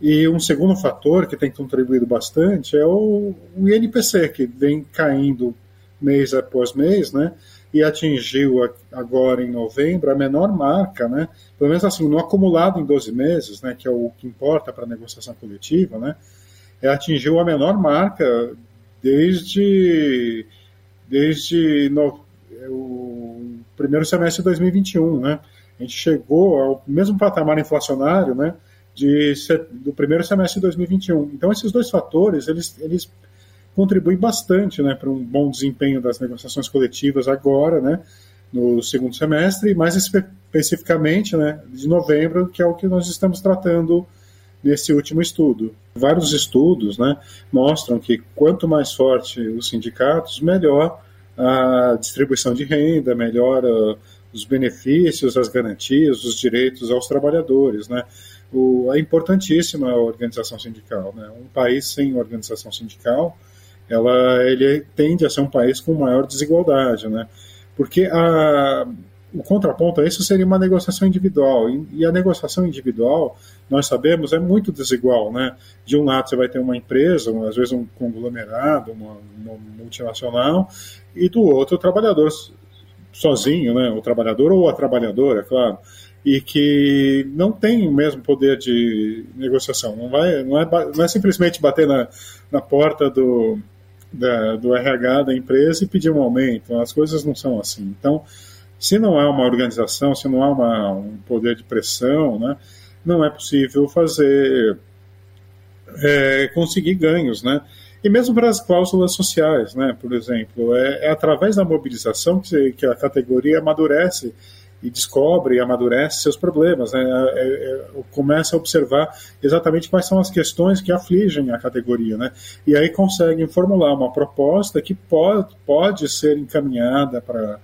E um segundo fator que tem contribuído bastante é o, o INPC, que vem caindo mês após mês, né? E atingiu agora em novembro a menor marca, né? Pelo menos assim, no acumulado em 12 meses, né, que é o que importa para a negociação coletiva, né? É, atingiu a menor marca desde desde no, o primeiro semestre de 2021, né? A gente chegou ao mesmo patamar inflacionário, né? De, do primeiro semestre de 2021. Então, esses dois fatores, eles, eles contribui bastante né, para um bom desempenho das negociações coletivas agora, né, no segundo semestre, e mais especificamente né, de novembro, que é o que nós estamos tratando nesse último estudo. Vários estudos né, mostram que quanto mais forte os sindicatos, melhor a distribuição de renda, melhor uh, os benefícios, as garantias, os direitos aos trabalhadores. Né? O, é importantíssima a organização sindical. Né? Um país sem organização sindical ela, ele tende a ser um país com maior desigualdade, né? Porque a, o contraponto a isso seria uma negociação individual, e, a negociação individual, nós sabemos, é muito desigual, né? De um lado você vai ter uma empresa, às vezes um conglomerado, uma, uma multinacional, e do outro o trabalhador sozinho, né? O trabalhador ou a trabalhadora, é claro e que não tem o mesmo poder de negociação. Não, vai, não, é, não é simplesmente bater na, na porta do, da, do RH da empresa e pedir um aumento. As coisas não são assim. Então, se não há uma organização, se não há uma, um poder de pressão, né, não é possível fazer é, conseguir ganhos, né? E mesmo para as cláusulas sociais, né? Por exemplo, é, é através da mobilização que, que a categoria amadurece e descobre e amadurece seus problemas, né? É, é, começa a observar exatamente quais são as questões que afligem a categoria, né? E aí conseguem formular uma proposta que pode, pode ser encaminhada para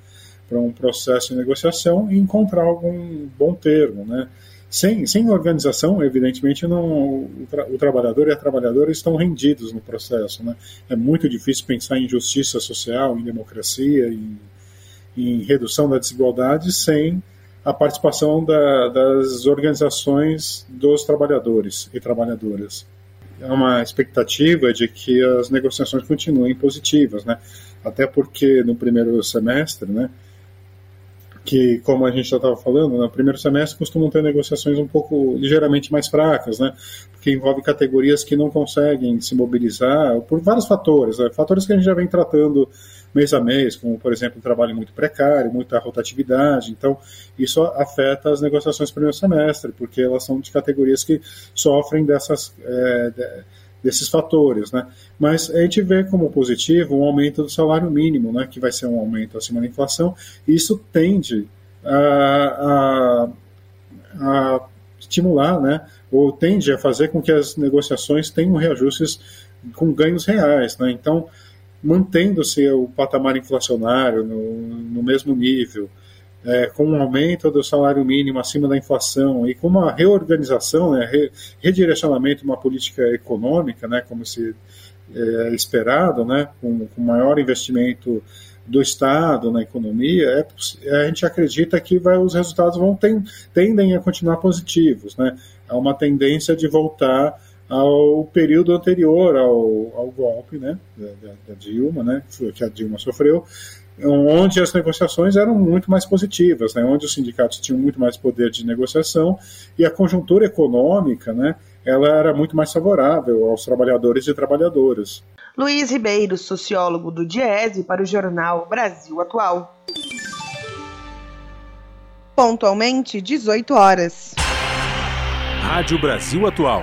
um processo de negociação e encontrar algum bom termo, né? sem, sem organização, evidentemente, não, o, tra o, trabalhador e a trabalhadora estão rendidos no processo. Né? É muito difícil pensar em justiça social, em democracia, em, em redução da desigualdade sem a participação da, das organizações dos trabalhadores e trabalhadoras. É uma expectativa de que as negociações continuem positivas, né? até porque no primeiro semestre, né, que, como a gente já estava falando, no primeiro semestre costumam ter negociações um pouco ligeiramente mais fracas, né? Porque envolve categorias que não conseguem se mobilizar por vários fatores, né? fatores que a gente já vem tratando mês a mês, como, por exemplo, um trabalho muito precário, muita rotatividade. Então, isso afeta as negociações do primeiro semestre, porque elas são de categorias que sofrem dessas. É, de, desses fatores, né? Mas a gente vê como positivo um aumento do salário mínimo, né? Que vai ser um aumento acima da inflação. E isso tende a, a, a estimular, né? Ou tende a fazer com que as negociações tenham reajustes com ganhos reais, né? Então, mantendo-se o patamar inflacionário no, no mesmo nível, é, com um aumento do salário mínimo acima da inflação e com uma reorganização, né, re, redirecionamento de uma política econômica, né, como se é, esperado, né, com, com maior investimento do Estado na economia, é, a gente acredita que vai, os resultados vão ten, tendem a continuar positivos. Né? Há uma tendência de voltar ao período anterior ao, ao golpe né, da, da, Dilma, né, que a Dilma sofreu, onde as negociações eram muito mais positivas, né, onde os sindicatos tinham muito mais poder de negociação e a conjuntura econômica, né, ela era muito mais favorável aos trabalhadores e trabalhadoras. Luiz Ribeiro, sociólogo do Diese, para o jornal Brasil Atual. Pontualmente, 18 horas. Rádio Brasil Atual.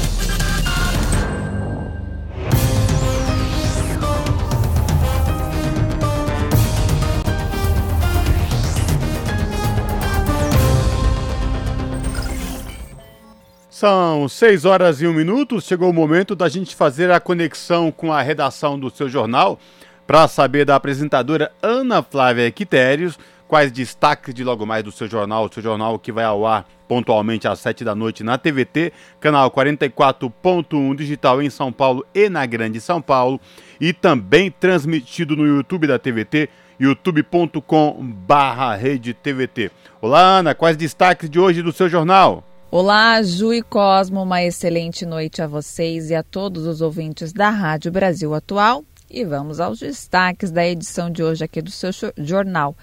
São 6 horas e 1 minuto. Chegou o momento da gente fazer a conexão com a redação do seu jornal para saber da apresentadora Ana Flávia Quitérios quais destaques de logo mais do seu jornal, o seu jornal que vai ao ar pontualmente às 7 da noite na TVT, canal 44.1 digital em São Paulo e na Grande São Paulo, e também transmitido no YouTube da TVT, youtube.com/rede TVT. Olá, Ana, quais destaques de hoje do seu jornal? Olá, Ju e Cosmo, uma excelente noite a vocês e a todos os ouvintes da Rádio Brasil Atual. E vamos aos destaques da edição de hoje aqui do seu jornal.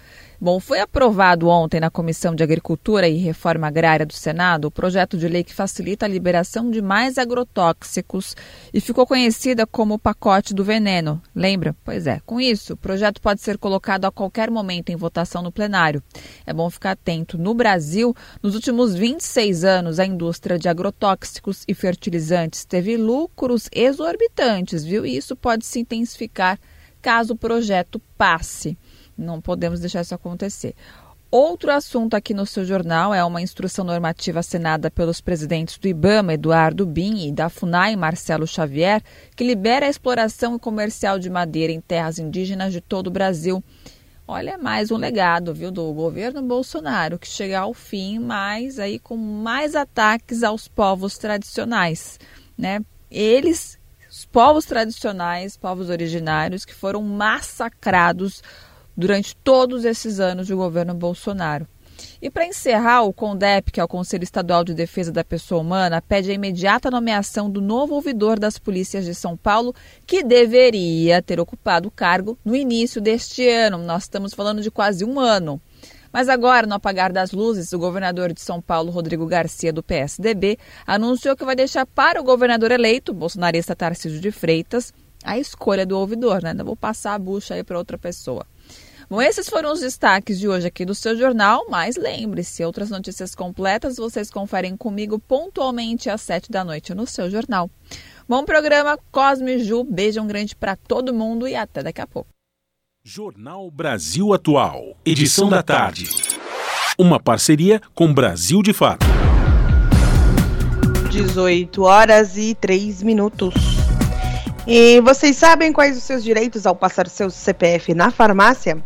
Bom, foi aprovado ontem na Comissão de Agricultura e Reforma Agrária do Senado o projeto de lei que facilita a liberação de mais agrotóxicos e ficou conhecida como o pacote do veneno. Lembra? Pois é. Com isso, o projeto pode ser colocado a qualquer momento em votação no plenário. É bom ficar atento. No Brasil, nos últimos 26 anos, a indústria de agrotóxicos e fertilizantes teve lucros exorbitantes, viu? E isso pode se intensificar caso o projeto passe. Não podemos deixar isso acontecer. Outro assunto aqui no seu jornal é uma instrução normativa assinada pelos presidentes do IBAMA, Eduardo Bin, e da FUNAI, Marcelo Xavier, que libera a exploração comercial de madeira em terras indígenas de todo o Brasil. Olha, mais um legado, viu, do governo Bolsonaro, que chega ao fim, mas aí com mais ataques aos povos tradicionais, né? Eles, os povos tradicionais, povos originários, que foram massacrados durante todos esses anos de governo Bolsonaro. E para encerrar, o CONDEP, que é o Conselho Estadual de Defesa da Pessoa Humana, pede a imediata nomeação do novo ouvidor das polícias de São Paulo, que deveria ter ocupado o cargo no início deste ano. Nós estamos falando de quase um ano. Mas agora, no apagar das luzes, o governador de São Paulo, Rodrigo Garcia, do PSDB, anunciou que vai deixar para o governador eleito, bolsonarista Tarcísio de Freitas, a escolha do ouvidor, né? Não vou passar a bucha aí para outra pessoa. Bom, esses foram os destaques de hoje aqui do seu jornal, mas lembre-se, outras notícias completas vocês conferem comigo pontualmente às sete da noite no seu jornal. Bom programa, Cosme Ju, beijo grande para todo mundo e até daqui a pouco. Jornal Brasil Atual, edição da tarde. Uma parceria com Brasil de Fato. 18 horas e 3 minutos. E vocês sabem quais os seus direitos ao passar seu CPF na farmácia?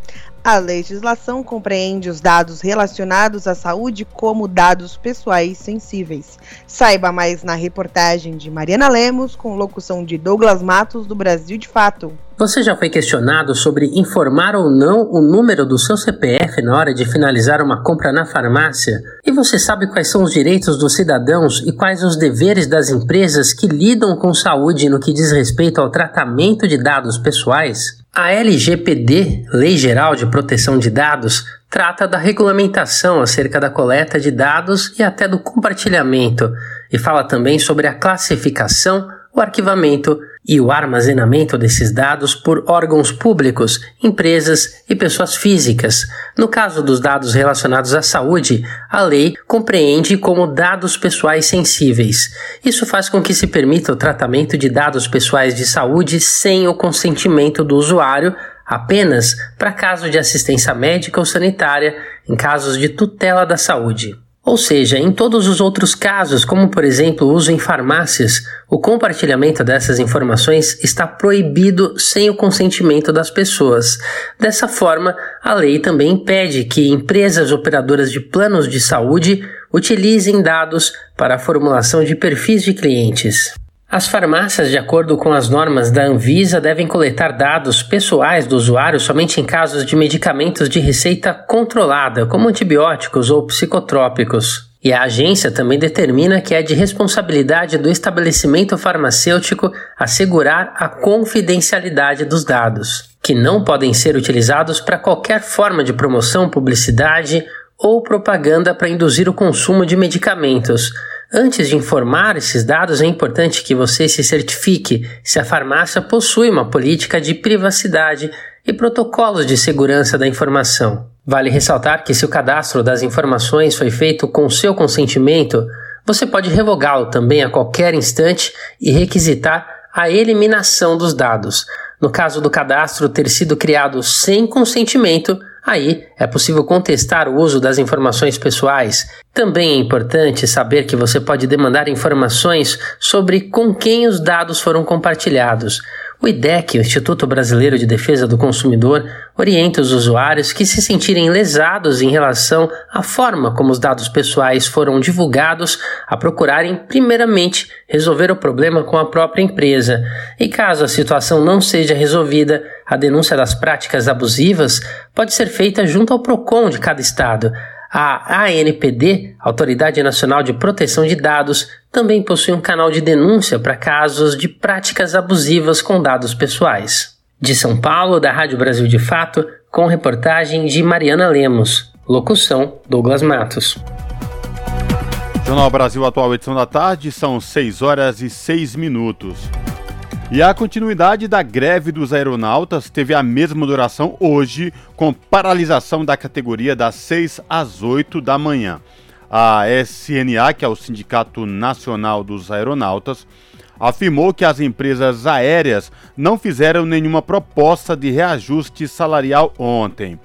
A legislação compreende os dados relacionados à saúde como dados pessoais sensíveis. Saiba mais na reportagem de Mariana Lemos, com locução de Douglas Matos, do Brasil de Fato. Você já foi questionado sobre informar ou não o número do seu CPF na hora de finalizar uma compra na farmácia? E você sabe quais são os direitos dos cidadãos e quais os deveres das empresas que lidam com saúde no que diz respeito ao tratamento de dados pessoais? A LGPD, Lei Geral de Proteção de Dados, trata da regulamentação acerca da coleta de dados e até do compartilhamento, e fala também sobre a classificação, o arquivamento e o armazenamento desses dados por órgãos públicos, empresas e pessoas físicas. No caso dos dados relacionados à saúde, a lei compreende como dados pessoais sensíveis. Isso faz com que se permita o tratamento de dados pessoais de saúde sem o consentimento do usuário, apenas para caso de assistência médica ou sanitária, em casos de tutela da saúde. Ou seja, em todos os outros casos, como por exemplo o uso em farmácias, o compartilhamento dessas informações está proibido sem o consentimento das pessoas. Dessa forma, a lei também impede que empresas operadoras de planos de saúde utilizem dados para a formulação de perfis de clientes. As farmácias, de acordo com as normas da Anvisa, devem coletar dados pessoais do usuário somente em casos de medicamentos de receita controlada, como antibióticos ou psicotrópicos. E a agência também determina que é de responsabilidade do estabelecimento farmacêutico assegurar a confidencialidade dos dados, que não podem ser utilizados para qualquer forma de promoção, publicidade ou propaganda para induzir o consumo de medicamentos Antes de informar esses dados, é importante que você se certifique se a farmácia possui uma política de privacidade e protocolos de segurança da informação. Vale ressaltar que se o cadastro das informações foi feito com seu consentimento, você pode revogá-lo também a qualquer instante e requisitar a eliminação dos dados. No caso do cadastro ter sido criado sem consentimento, Aí é possível contestar o uso das informações pessoais. Também é importante saber que você pode demandar informações sobre com quem os dados foram compartilhados. O IDEC, o Instituto Brasileiro de Defesa do Consumidor, orienta os usuários que se sentirem lesados em relação à forma como os dados pessoais foram divulgados a procurarem, primeiramente, resolver o problema com a própria empresa. E caso a situação não seja resolvida, a denúncia das práticas abusivas pode ser feita junto ao PROCON de cada estado. A ANPD, Autoridade Nacional de Proteção de Dados, também possui um canal de denúncia para casos de práticas abusivas com dados pessoais. De São Paulo, da Rádio Brasil de Fato, com reportagem de Mariana Lemos. Locução: Douglas Matos. Jornal Brasil Atual, edição da tarde, são 6 horas e 6 minutos. E a continuidade da greve dos aeronautas teve a mesma duração hoje, com paralisação da categoria das 6 às 8 da manhã. A SNA, que é o Sindicato Nacional dos Aeronautas, afirmou que as empresas aéreas não fizeram nenhuma proposta de reajuste salarial ontem.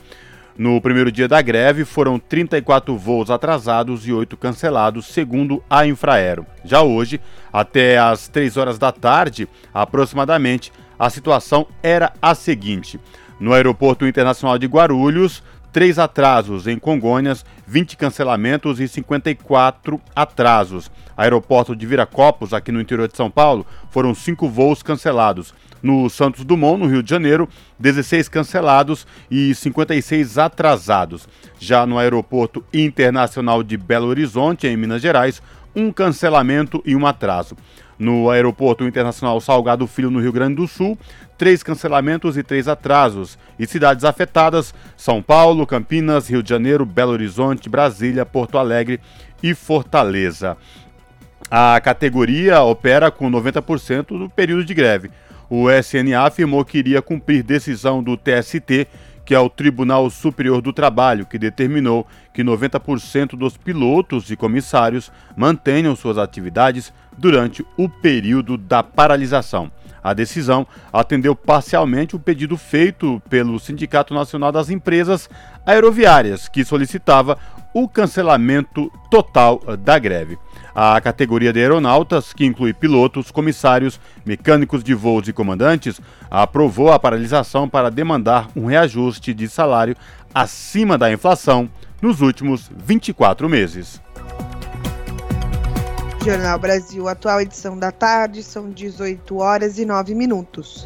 No primeiro dia da greve, foram 34 voos atrasados e 8 cancelados, segundo a Infraero. Já hoje, até às 3 horas da tarde, aproximadamente, a situação era a seguinte: no Aeroporto Internacional de Guarulhos, três atrasos em Congonhas, 20 cancelamentos e 54 atrasos. Aeroporto de Viracopos, aqui no interior de São Paulo, foram cinco voos cancelados. No Santos Dumont, no Rio de Janeiro, 16 cancelados e 56 atrasados. Já no Aeroporto Internacional de Belo Horizonte, em Minas Gerais, um cancelamento e um atraso. No Aeroporto Internacional Salgado Filho, no Rio Grande do Sul, três cancelamentos e três atrasos. E cidades afetadas: São Paulo, Campinas, Rio de Janeiro, Belo Horizonte, Brasília, Porto Alegre e Fortaleza. A categoria opera com 90% do período de greve o SNA afirmou que iria cumprir decisão do TST, que é o Tribunal Superior do Trabalho, que determinou que 90% dos pilotos e comissários mantenham suas atividades durante o período da paralisação. A decisão atendeu parcialmente o pedido feito pelo Sindicato Nacional das Empresas Aeroviárias, que solicitava o cancelamento total da greve. A categoria de aeronautas, que inclui pilotos, comissários, mecânicos de voos e comandantes, aprovou a paralisação para demandar um reajuste de salário acima da inflação nos últimos 24 meses. Jornal Brasil Atual, edição da tarde, são 18 horas e 9 minutos.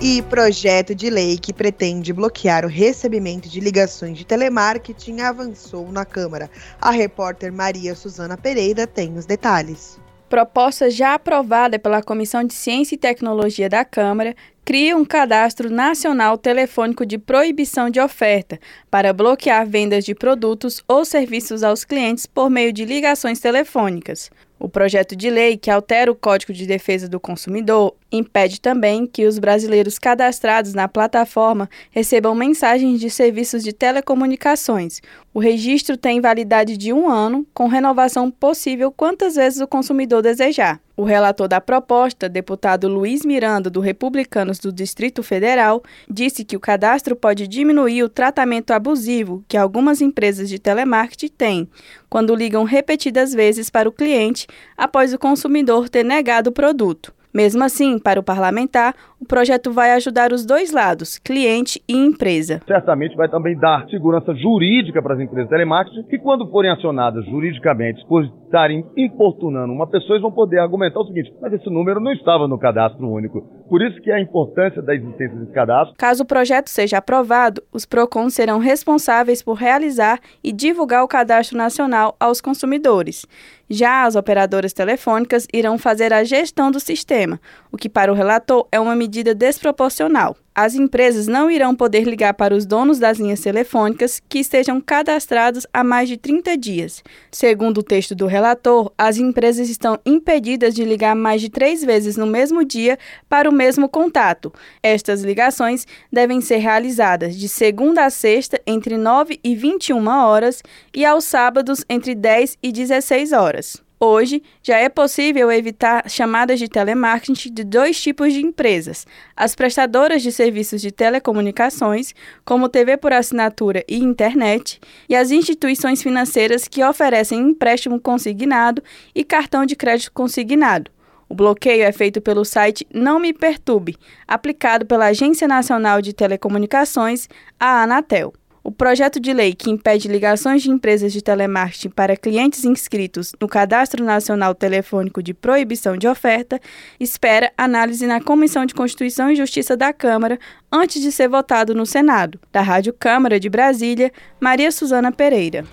E projeto de lei que pretende bloquear o recebimento de ligações de telemarketing avançou na Câmara. A repórter Maria Suzana Pereira tem os detalhes. Proposta já aprovada pela Comissão de Ciência e Tecnologia da Câmara cria um cadastro nacional telefônico de proibição de oferta para bloquear vendas de produtos ou serviços aos clientes por meio de ligações telefônicas. O projeto de lei, que altera o Código de Defesa do Consumidor, impede também que os brasileiros cadastrados na plataforma recebam mensagens de serviços de telecomunicações. O registro tem validade de um ano, com renovação possível quantas vezes o consumidor desejar. O relator da proposta, deputado Luiz Miranda, do Republicanos do Distrito Federal, disse que o cadastro pode diminuir o tratamento abusivo que algumas empresas de telemarketing têm quando ligam repetidas vezes para o cliente após o consumidor ter negado o produto. Mesmo assim, para o parlamentar, o projeto vai ajudar os dois lados, cliente e empresa. Certamente vai também dar segurança jurídica para as empresas de telemarketing, que quando forem acionadas juridicamente por estarem importunando uma pessoa, eles vão poder argumentar o seguinte, mas esse número não estava no cadastro único. Por isso que a importância da existência desse cadastro. Caso o projeto seja aprovado, os PROCONs serão responsáveis por realizar e divulgar o cadastro nacional aos consumidores. Já as operadoras telefônicas irão fazer a gestão do sistema, o que para o relator é uma medida desproporcional as empresas não irão poder ligar para os donos das linhas telefônicas que estejam cadastrados há mais de 30 dias. Segundo o texto do relator, as empresas estão impedidas de ligar mais de três vezes no mesmo dia para o mesmo contato. Estas ligações devem ser realizadas de segunda a sexta entre 9 e 21 horas e aos sábados entre 10 e 16 horas. Hoje, já é possível evitar chamadas de telemarketing de dois tipos de empresas: as prestadoras de serviços de telecomunicações, como TV por assinatura e internet, e as instituições financeiras que oferecem empréstimo consignado e cartão de crédito consignado. O bloqueio é feito pelo site Não Me Perturbe, aplicado pela Agência Nacional de Telecomunicações, a Anatel. O projeto de lei que impede ligações de empresas de telemarketing para clientes inscritos no Cadastro Nacional Telefônico de Proibição de Oferta espera análise na Comissão de Constituição e Justiça da Câmara antes de ser votado no Senado. Da Rádio Câmara de Brasília, Maria Suzana Pereira.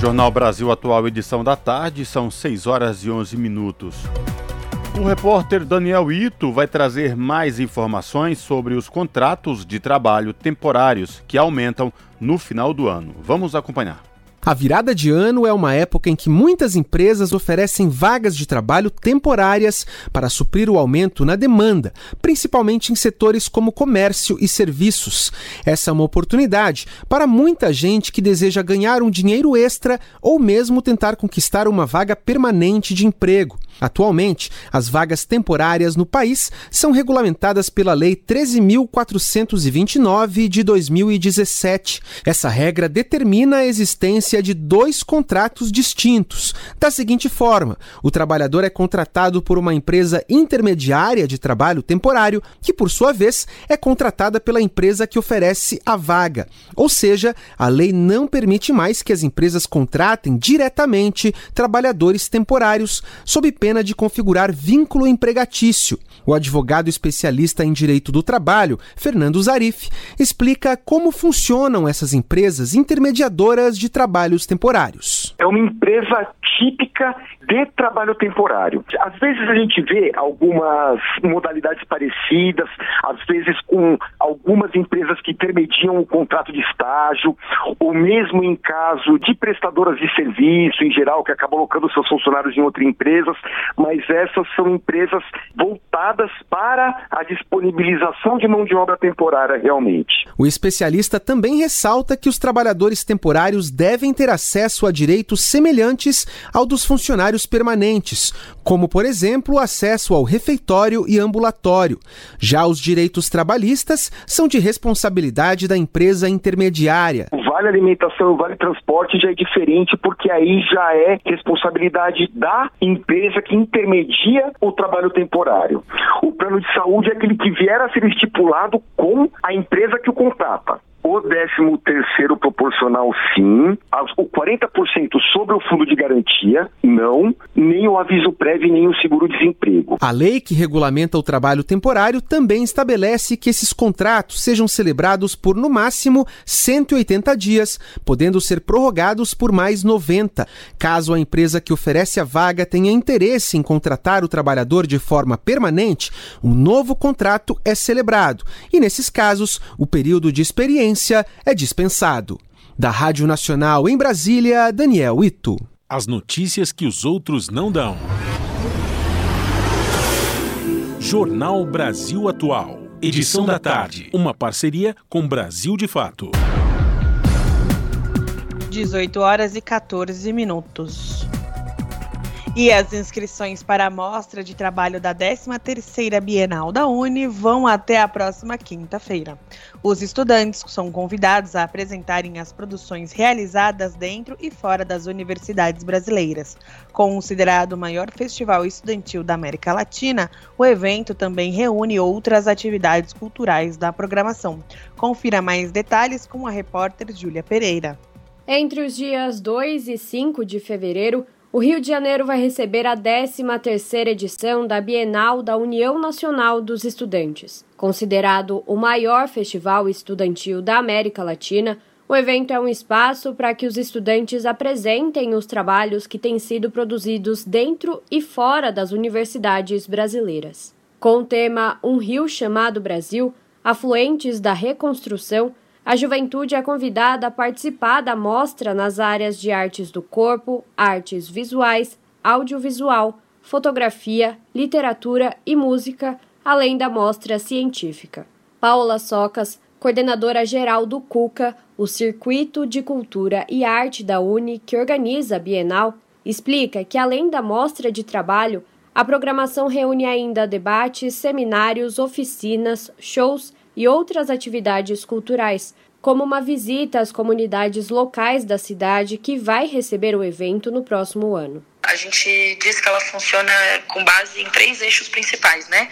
Jornal Brasil Atual, edição da tarde, são 6 horas e 11 minutos. O repórter Daniel Ito vai trazer mais informações sobre os contratos de trabalho temporários que aumentam no final do ano. Vamos acompanhar. A virada de ano é uma época em que muitas empresas oferecem vagas de trabalho temporárias para suprir o aumento na demanda, principalmente em setores como comércio e serviços. Essa é uma oportunidade para muita gente que deseja ganhar um dinheiro extra ou mesmo tentar conquistar uma vaga permanente de emprego. Atualmente, as vagas temporárias no país são regulamentadas pela Lei 13.429 de 2017. Essa regra determina a existência de dois contratos distintos. Da seguinte forma: o trabalhador é contratado por uma empresa intermediária de trabalho temporário, que, por sua vez, é contratada pela empresa que oferece a vaga. Ou seja, a lei não permite mais que as empresas contratem diretamente trabalhadores temporários, sob pena pena de configurar vínculo empregatício. O advogado especialista em direito do trabalho, Fernando Zarif, explica como funcionam essas empresas intermediadoras de trabalhos temporários. É uma empresa típica de trabalho temporário. Às vezes a gente vê algumas modalidades parecidas, às vezes com algumas empresas que intermediam o contrato de estágio, ou mesmo em caso de prestadoras de serviço em geral que acabam colocando seus funcionários em outras empresas. mas essas são empresas voltadas para a disponibilização de mão de obra temporária realmente. O especialista também ressalta que os trabalhadores temporários devem ter acesso a direitos semelhantes ao dos funcionários permanentes, como, por exemplo, o acesso ao refeitório e ambulatório. Já os direitos trabalhistas são de responsabilidade da empresa intermediária. Vale alimentação vale transporte já é diferente, porque aí já é responsabilidade da empresa que intermedia o trabalho temporário. O plano de saúde é aquele que vier a ser estipulado com a empresa que o contrata. O 13 terceiro proporcional, sim. O 40% sobre o fundo de garantia, não. Nem o aviso prévio, nem o seguro-desemprego. A lei que regulamenta o trabalho temporário também estabelece que esses contratos sejam celebrados por, no máximo, 180 dias, podendo ser prorrogados por mais 90, caso a empresa que oferece a vaga tenha interesse em contratar o trabalhador de forma permanente, um novo contrato é celebrado. E, nesses casos, o período de experiência é dispensado. Da Rádio Nacional em Brasília, Daniel Ito. As notícias que os outros não dão. Jornal Brasil Atual. Edição da tarde. Uma parceria com Brasil de Fato. 18 horas e 14 minutos. E as inscrições para a mostra de trabalho da 13ª Bienal da Uni vão até a próxima quinta-feira. Os estudantes são convidados a apresentarem as produções realizadas dentro e fora das universidades brasileiras. Considerado o maior festival estudantil da América Latina, o evento também reúne outras atividades culturais da programação. Confira mais detalhes com a repórter Júlia Pereira. Entre os dias 2 e 5 de fevereiro, o Rio de Janeiro vai receber a 13ª edição da Bienal da União Nacional dos Estudantes. Considerado o maior festival estudantil da América Latina, o evento é um espaço para que os estudantes apresentem os trabalhos que têm sido produzidos dentro e fora das universidades brasileiras. Com o tema Um Rio Chamado Brasil, afluentes da reconstrução, a juventude é convidada a participar da mostra nas áreas de artes do corpo, artes visuais, audiovisual, fotografia, literatura e música, além da mostra científica. Paula Socas, coordenadora geral do CUCA, o Circuito de Cultura e Arte da Uni, que organiza a Bienal, explica que além da mostra de trabalho, a programação reúne ainda debates, seminários, oficinas, shows e outras atividades culturais, como uma visita às comunidades locais da cidade que vai receber o evento no próximo ano. A gente diz que ela funciona com base em três eixos principais, né?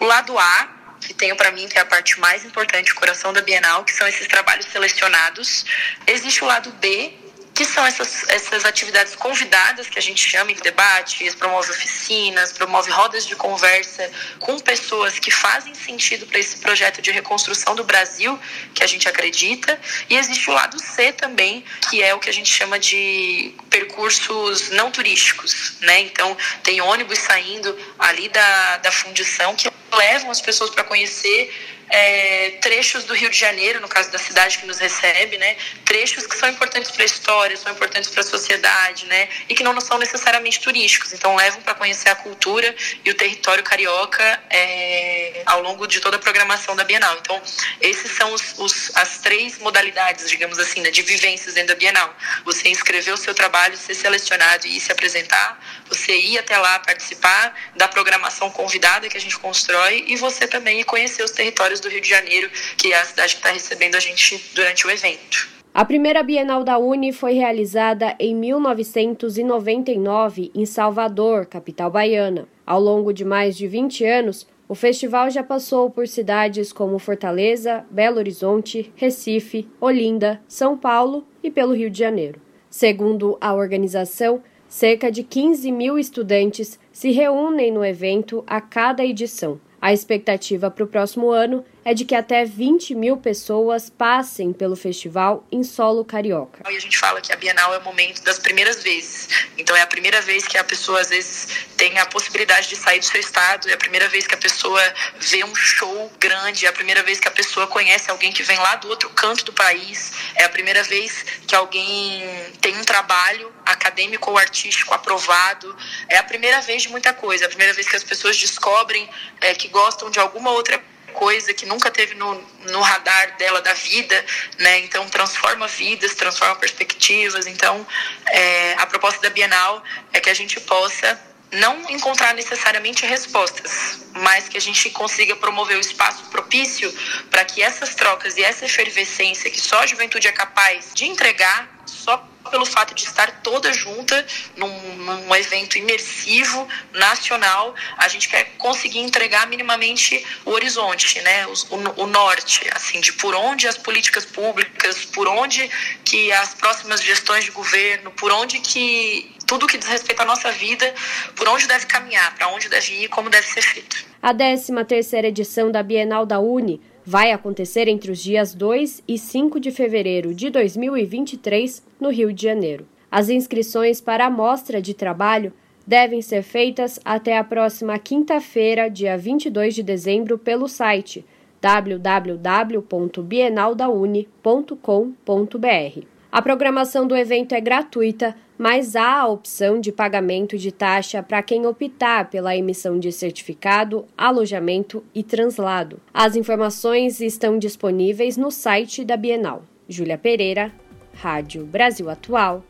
O lado A, que tenho para mim que é a parte mais importante, o coração da Bienal, que são esses trabalhos selecionados. Existe o lado B, que são essas, essas atividades convidadas que a gente chama de debates, promove oficinas, promove rodas de conversa com pessoas que fazem sentido para esse projeto de reconstrução do Brasil, que a gente acredita. E existe o lado C também, que é o que a gente chama de percursos não turísticos, né? Então, tem ônibus saindo ali da, da fundição que levam as pessoas para conhecer é, trechos do Rio de Janeiro, no caso da cidade que nos recebe, né? Trechos que são importantes para a história, são importantes para a sociedade, né? E que não são necessariamente turísticos. Então levam para conhecer a cultura e o território carioca é, ao longo de toda a programação da Bienal. Então esses são os, os, as três modalidades, digamos assim, né, de vivências dentro da Bienal. Você inscrever o seu trabalho, ser selecionado e se apresentar. Você ir até lá participar da programação convidada que a gente constrói e você também conhecer os territórios do Rio de Janeiro, que é a cidade que está recebendo a gente durante o evento. A primeira Bienal da Uni foi realizada em 1999 em Salvador, capital baiana. Ao longo de mais de 20 anos, o festival já passou por cidades como Fortaleza, Belo Horizonte, Recife, Olinda, São Paulo e pelo Rio de Janeiro. Segundo a organização, cerca de 15 mil estudantes se reúnem no evento a cada edição. A expectativa para o próximo ano é de que até 20 mil pessoas passem pelo festival em solo carioca. E a gente fala que a Bienal é o momento das primeiras vezes. Então é a primeira vez que a pessoa às vezes tem a possibilidade de sair do seu estado, é a primeira vez que a pessoa vê um show grande, é a primeira vez que a pessoa conhece alguém que vem lá do outro canto do país, é a primeira vez que alguém tem um trabalho acadêmico ou artístico aprovado, é a primeira vez de muita coisa, é a primeira vez que as pessoas descobrem é, que gostam de alguma outra coisa que nunca teve no, no radar dela da vida, né? Então transforma vidas, transforma perspectivas. Então é, a proposta da Bienal é que a gente possa não encontrar necessariamente respostas, mas que a gente consiga promover o espaço propício para que essas trocas e essa efervescência que só a juventude é capaz de entregar, só pelo fato de estar toda junta num, num, evento imersivo nacional, a gente quer conseguir entregar minimamente o horizonte, né, o, o, o, norte, assim, de por onde as políticas públicas, por onde que as próximas gestões de governo, por onde que tudo que diz respeito à nossa vida, por onde deve caminhar, para onde deve ir, como deve ser feito. A 13 terceira edição da Bienal da Uni vai acontecer entre os dias 2 e 5 de fevereiro de 2023, no Rio de Janeiro. As inscrições para a mostra de trabalho devem ser feitas até a próxima quinta-feira, dia 22 de dezembro, pelo site www.bienaldauni.com.br. A programação do evento é gratuita, mas há a opção de pagamento de taxa para quem optar pela emissão de certificado, alojamento e translado. As informações estão disponíveis no site da Bienal. Júlia Pereira, Rádio Brasil Atual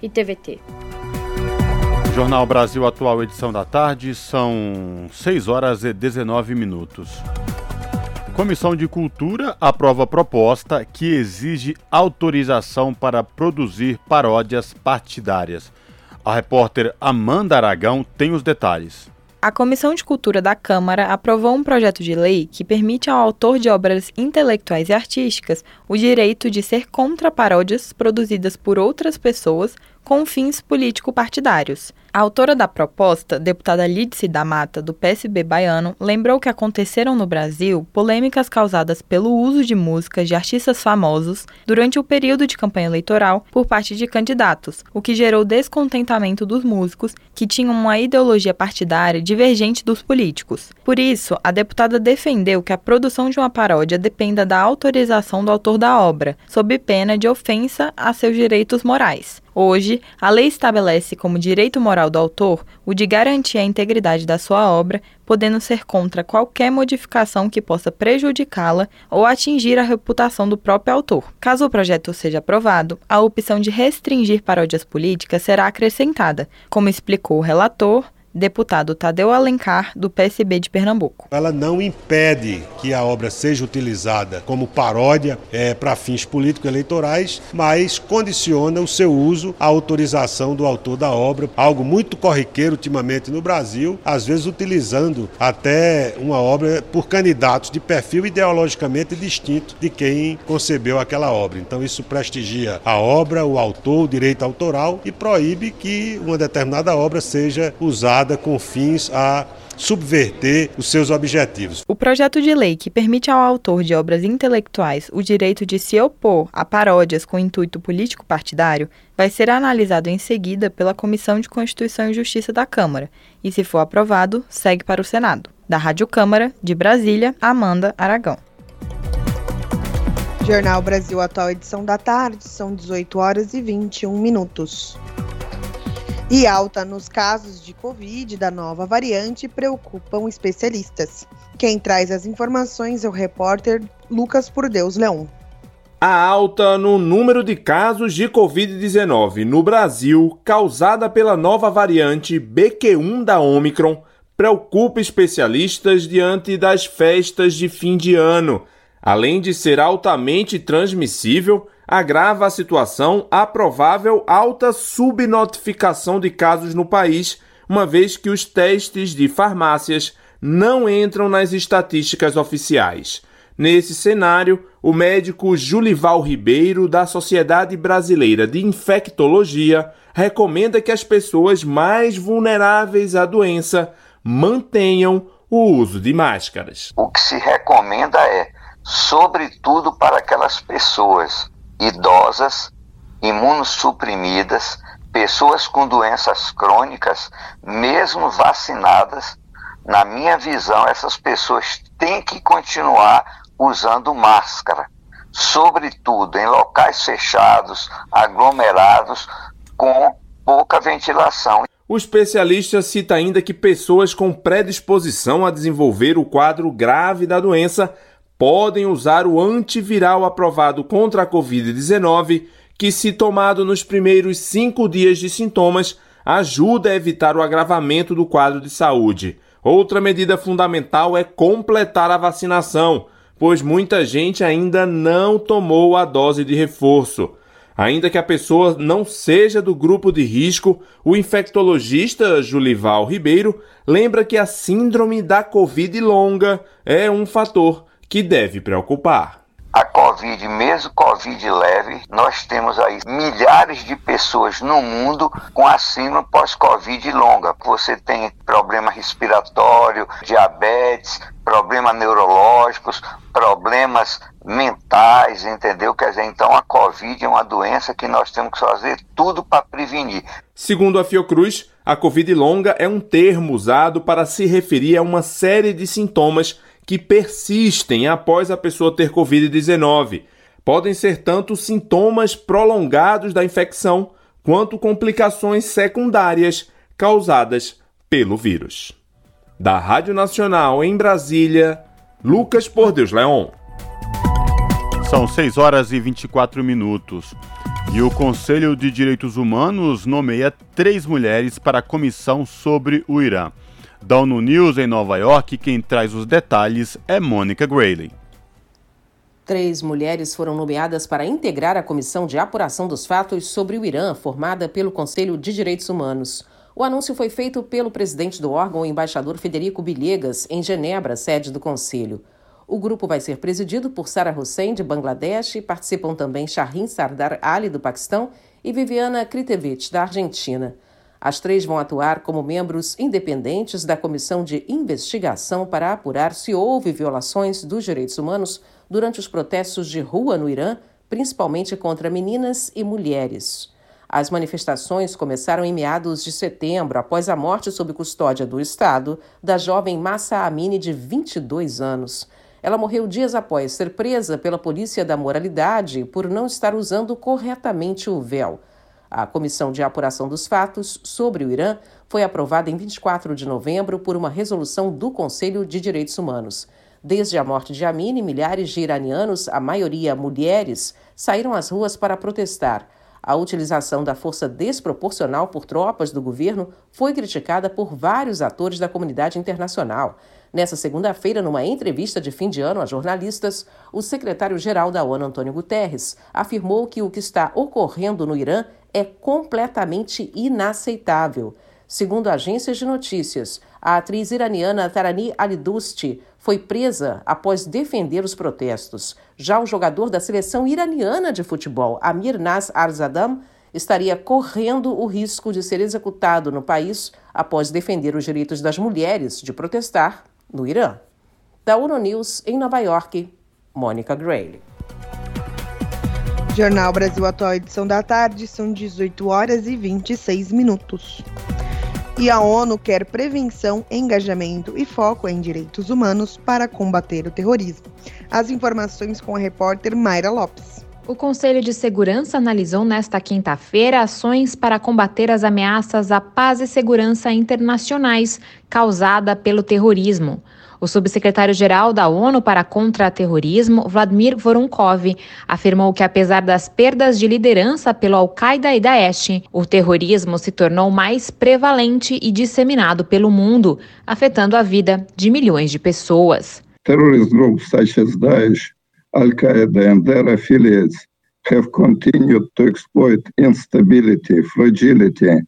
e TVT. Jornal Brasil Atual, edição da tarde, são 6 horas e 19 minutos. Comissão de Cultura aprova proposta que exige autorização para produzir paródias partidárias. A repórter Amanda Aragão tem os detalhes. A Comissão de Cultura da Câmara aprovou um projeto de lei que permite ao autor de obras intelectuais e artísticas o direito de ser contra paródias produzidas por outras pessoas com fins político-partidários. A autora da proposta, deputada Lídice da Mata, do PSB baiano, lembrou que aconteceram no Brasil polêmicas causadas pelo uso de músicas de artistas famosos durante o período de campanha eleitoral por parte de candidatos, o que gerou descontentamento dos músicos, que tinham uma ideologia partidária divergente dos políticos. Por isso, a deputada defendeu que a produção de uma paródia dependa da autorização do autor da obra, sob pena de ofensa a seus direitos morais. Hoje, a lei estabelece como direito moral do autor o de garantir a integridade da sua obra, podendo ser contra qualquer modificação que possa prejudicá-la ou atingir a reputação do próprio autor. Caso o projeto seja aprovado, a opção de restringir paródias políticas será acrescentada, como explicou o relator deputado Tadeu Alencar, do PSB de Pernambuco. Ela não impede que a obra seja utilizada como paródia é, para fins político-eleitorais, mas condiciona o seu uso à autorização do autor da obra, algo muito corriqueiro ultimamente no Brasil, às vezes utilizando até uma obra por candidatos de perfil ideologicamente distinto de quem concebeu aquela obra. Então isso prestigia a obra, o autor, o direito autoral e proíbe que uma determinada obra seja usada com fins a subverter os seus objetivos. O projeto de lei que permite ao autor de obras intelectuais o direito de se opor a paródias com intuito político-partidário vai ser analisado em seguida pela Comissão de Constituição e Justiça da Câmara e, se for aprovado, segue para o Senado. Da Rádio Câmara, de Brasília, Amanda Aragão. Jornal Brasil Atual, edição da tarde, são 18 horas e 21 minutos. E alta nos casos de Covid da nova variante preocupam especialistas. Quem traz as informações é o repórter Lucas Por Deus Leão. A alta no número de casos de Covid-19 no Brasil, causada pela nova variante BQ1 da Omicron, preocupa especialistas diante das festas de fim de ano. Além de ser altamente transmissível, agrava a situação a provável alta subnotificação de casos no país, uma vez que os testes de farmácias não entram nas estatísticas oficiais. Nesse cenário, o médico Julival Ribeiro, da Sociedade Brasileira de Infectologia, recomenda que as pessoas mais vulneráveis à doença mantenham o uso de máscaras. O que se recomenda é sobretudo para aquelas pessoas idosas, imunossuprimidas, pessoas com doenças crônicas, mesmo vacinadas. Na minha visão, essas pessoas têm que continuar usando máscara, sobretudo em locais fechados, aglomerados, com pouca ventilação. O especialista cita ainda que pessoas com predisposição a desenvolver o quadro grave da doença podem usar o antiviral aprovado contra a Covid-19, que, se tomado nos primeiros cinco dias de sintomas, ajuda a evitar o agravamento do quadro de saúde. Outra medida fundamental é completar a vacinação, pois muita gente ainda não tomou a dose de reforço. Ainda que a pessoa não seja do grupo de risco, o infectologista Julival Ribeiro lembra que a síndrome da Covid longa é um fator que deve preocupar. A Covid, mesmo Covid leve, nós temos aí milhares de pessoas no mundo com a síndrome pós-Covid longa. Você tem problema respiratório, diabetes, problemas neurológicos, problemas mentais, entendeu? Quer dizer, então a Covid é uma doença que nós temos que fazer tudo para prevenir. Segundo a Fiocruz, a Covid longa é um termo usado para se referir a uma série de sintomas que persistem após a pessoa ter Covid-19. Podem ser tanto sintomas prolongados da infecção quanto complicações secundárias causadas pelo vírus. Da Rádio Nacional em Brasília, Lucas Por Deus Leon. São 6 horas e 24 minutos. E o Conselho de Direitos Humanos nomeia três mulheres para a comissão sobre o Irã. Da ONU News em Nova York, quem traz os detalhes é Mônica Grayley. Três mulheres foram nomeadas para integrar a comissão de apuração dos fatos sobre o Irã, formada pelo Conselho de Direitos Humanos. O anúncio foi feito pelo presidente do órgão, o embaixador Federico Bilhegas, em Genebra, sede do Conselho. O grupo vai ser presidido por Sarah Hussein, de Bangladesh, participam também Shahrin Sardar Ali, do Paquistão, e Viviana Kritevich, da Argentina. As três vão atuar como membros independentes da Comissão de Investigação para apurar se houve violações dos direitos humanos durante os protestos de rua no Irã, principalmente contra meninas e mulheres. As manifestações começaram em meados de setembro, após a morte sob custódia do Estado da jovem Massa Amini, de 22 anos. Ela morreu dias após ser presa pela Polícia da Moralidade por não estar usando corretamente o véu. A Comissão de Apuração dos Fatos sobre o Irã foi aprovada em 24 de novembro por uma resolução do Conselho de Direitos Humanos. Desde a morte de Amini, milhares de iranianos, a maioria mulheres, saíram às ruas para protestar. A utilização da força desproporcional por tropas do governo foi criticada por vários atores da comunidade internacional. Nessa segunda-feira, numa entrevista de fim de ano a jornalistas, o secretário-geral da ONU, Antônio Guterres, afirmou que o que está ocorrendo no Irã é completamente inaceitável. Segundo agências de notícias, a atriz iraniana Tarani Alidusti foi presa após defender os protestos. Já o jogador da seleção iraniana de futebol, Amir Nas Arzadam, estaria correndo o risco de ser executado no país após defender os direitos das mulheres de protestar no Irã. Da ONU News, em Nova York, Mônica Grayle. Jornal Brasil Atual, edição da tarde, são 18 horas e 26 minutos. E a ONU quer prevenção, engajamento e foco em direitos humanos para combater o terrorismo. As informações com a repórter Mayra Lopes. O Conselho de Segurança analisou nesta quinta-feira ações para combater as ameaças à paz e segurança internacionais causada pelo terrorismo. O subsecretário-geral da ONU para contra-terrorismo, Vladimir Voronkov, afirmou que apesar das perdas de liderança pelo Al-Qaeda e Daesh, o terrorismo se tornou mais prevalente e disseminado pelo mundo, afetando a vida de milhões de pessoas. Terrorist groups such as Daesh, Al-Qaeda and their affiliates have continued to exploit instability, fragility,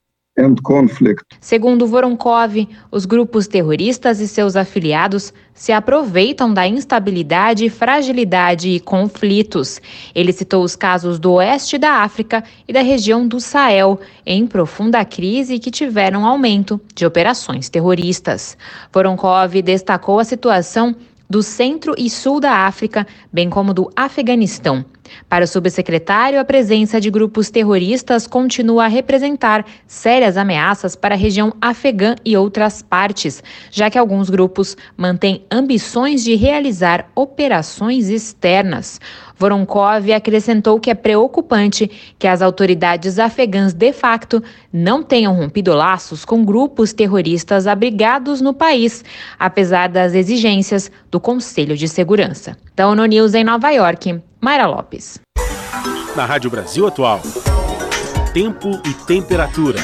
Segundo Voronkov, os grupos terroristas e seus afiliados se aproveitam da instabilidade, fragilidade e conflitos. Ele citou os casos do oeste da África e da região do Sahel, em profunda crise que tiveram aumento de operações terroristas. Voronkov destacou a situação do centro e sul da África, bem como do Afeganistão. Para o subsecretário, a presença de grupos terroristas continua a representar sérias ameaças para a região afegã e outras partes, já que alguns grupos mantêm ambições de realizar operações externas. Voronkov acrescentou que é preocupante que as autoridades afegãs de facto não tenham rompido laços com grupos terroristas abrigados no país, apesar das exigências do Conselho de Segurança. Da ONU News em Nova York, Mayra Lopes. Na Rádio Brasil Atual, tempo e temperatura.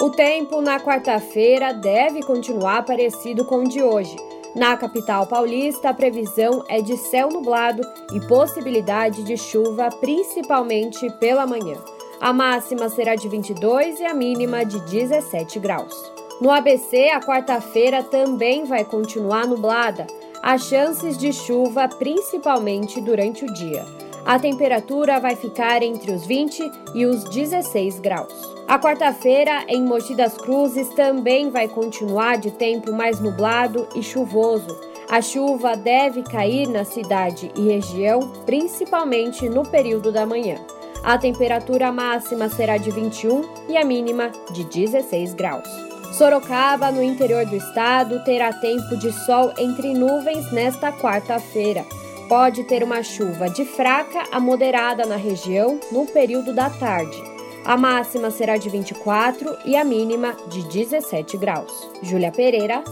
O tempo na quarta-feira deve continuar parecido com o de hoje. Na capital paulista, a previsão é de céu nublado e possibilidade de chuva, principalmente pela manhã. A máxima será de 22 e a mínima de 17 graus. No ABC, a quarta-feira também vai continuar nublada. Há chances de chuva, principalmente durante o dia. A temperatura vai ficar entre os 20 e os 16 graus. A quarta-feira, em Mogi das Cruzes, também vai continuar de tempo mais nublado e chuvoso. A chuva deve cair na cidade e região, principalmente no período da manhã. A temperatura máxima será de 21 e a mínima de 16 graus. Sorocaba, no interior do estado, terá tempo de sol entre nuvens nesta quarta-feira. Pode ter uma chuva de fraca a moderada na região no período da tarde. A máxima será de 24 e a mínima de 17 graus. Júlia Pereira,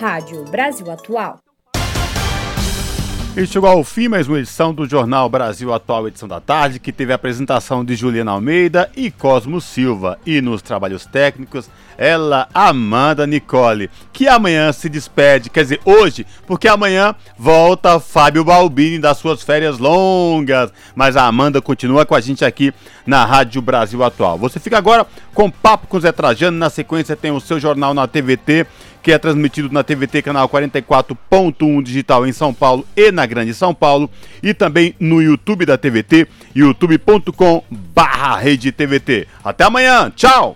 Rádio Brasil Atual. E chegou ao fim mais uma edição do Jornal Brasil Atual, edição da tarde, que teve a apresentação de Juliana Almeida e Cosmo Silva. E nos trabalhos técnicos, ela, Amanda Nicole, que amanhã se despede, quer dizer, hoje, porque amanhã volta Fábio Balbini das suas férias longas. Mas a Amanda continua com a gente aqui na Rádio Brasil Atual. Você fica agora com Papo com Zé Trajano, na sequência tem o seu jornal na TVT que é transmitido na TVT canal 44.1 digital em São Paulo e na Grande São Paulo e também no YouTube da TVT, youtube.com/rede TVT. Até amanhã, tchau.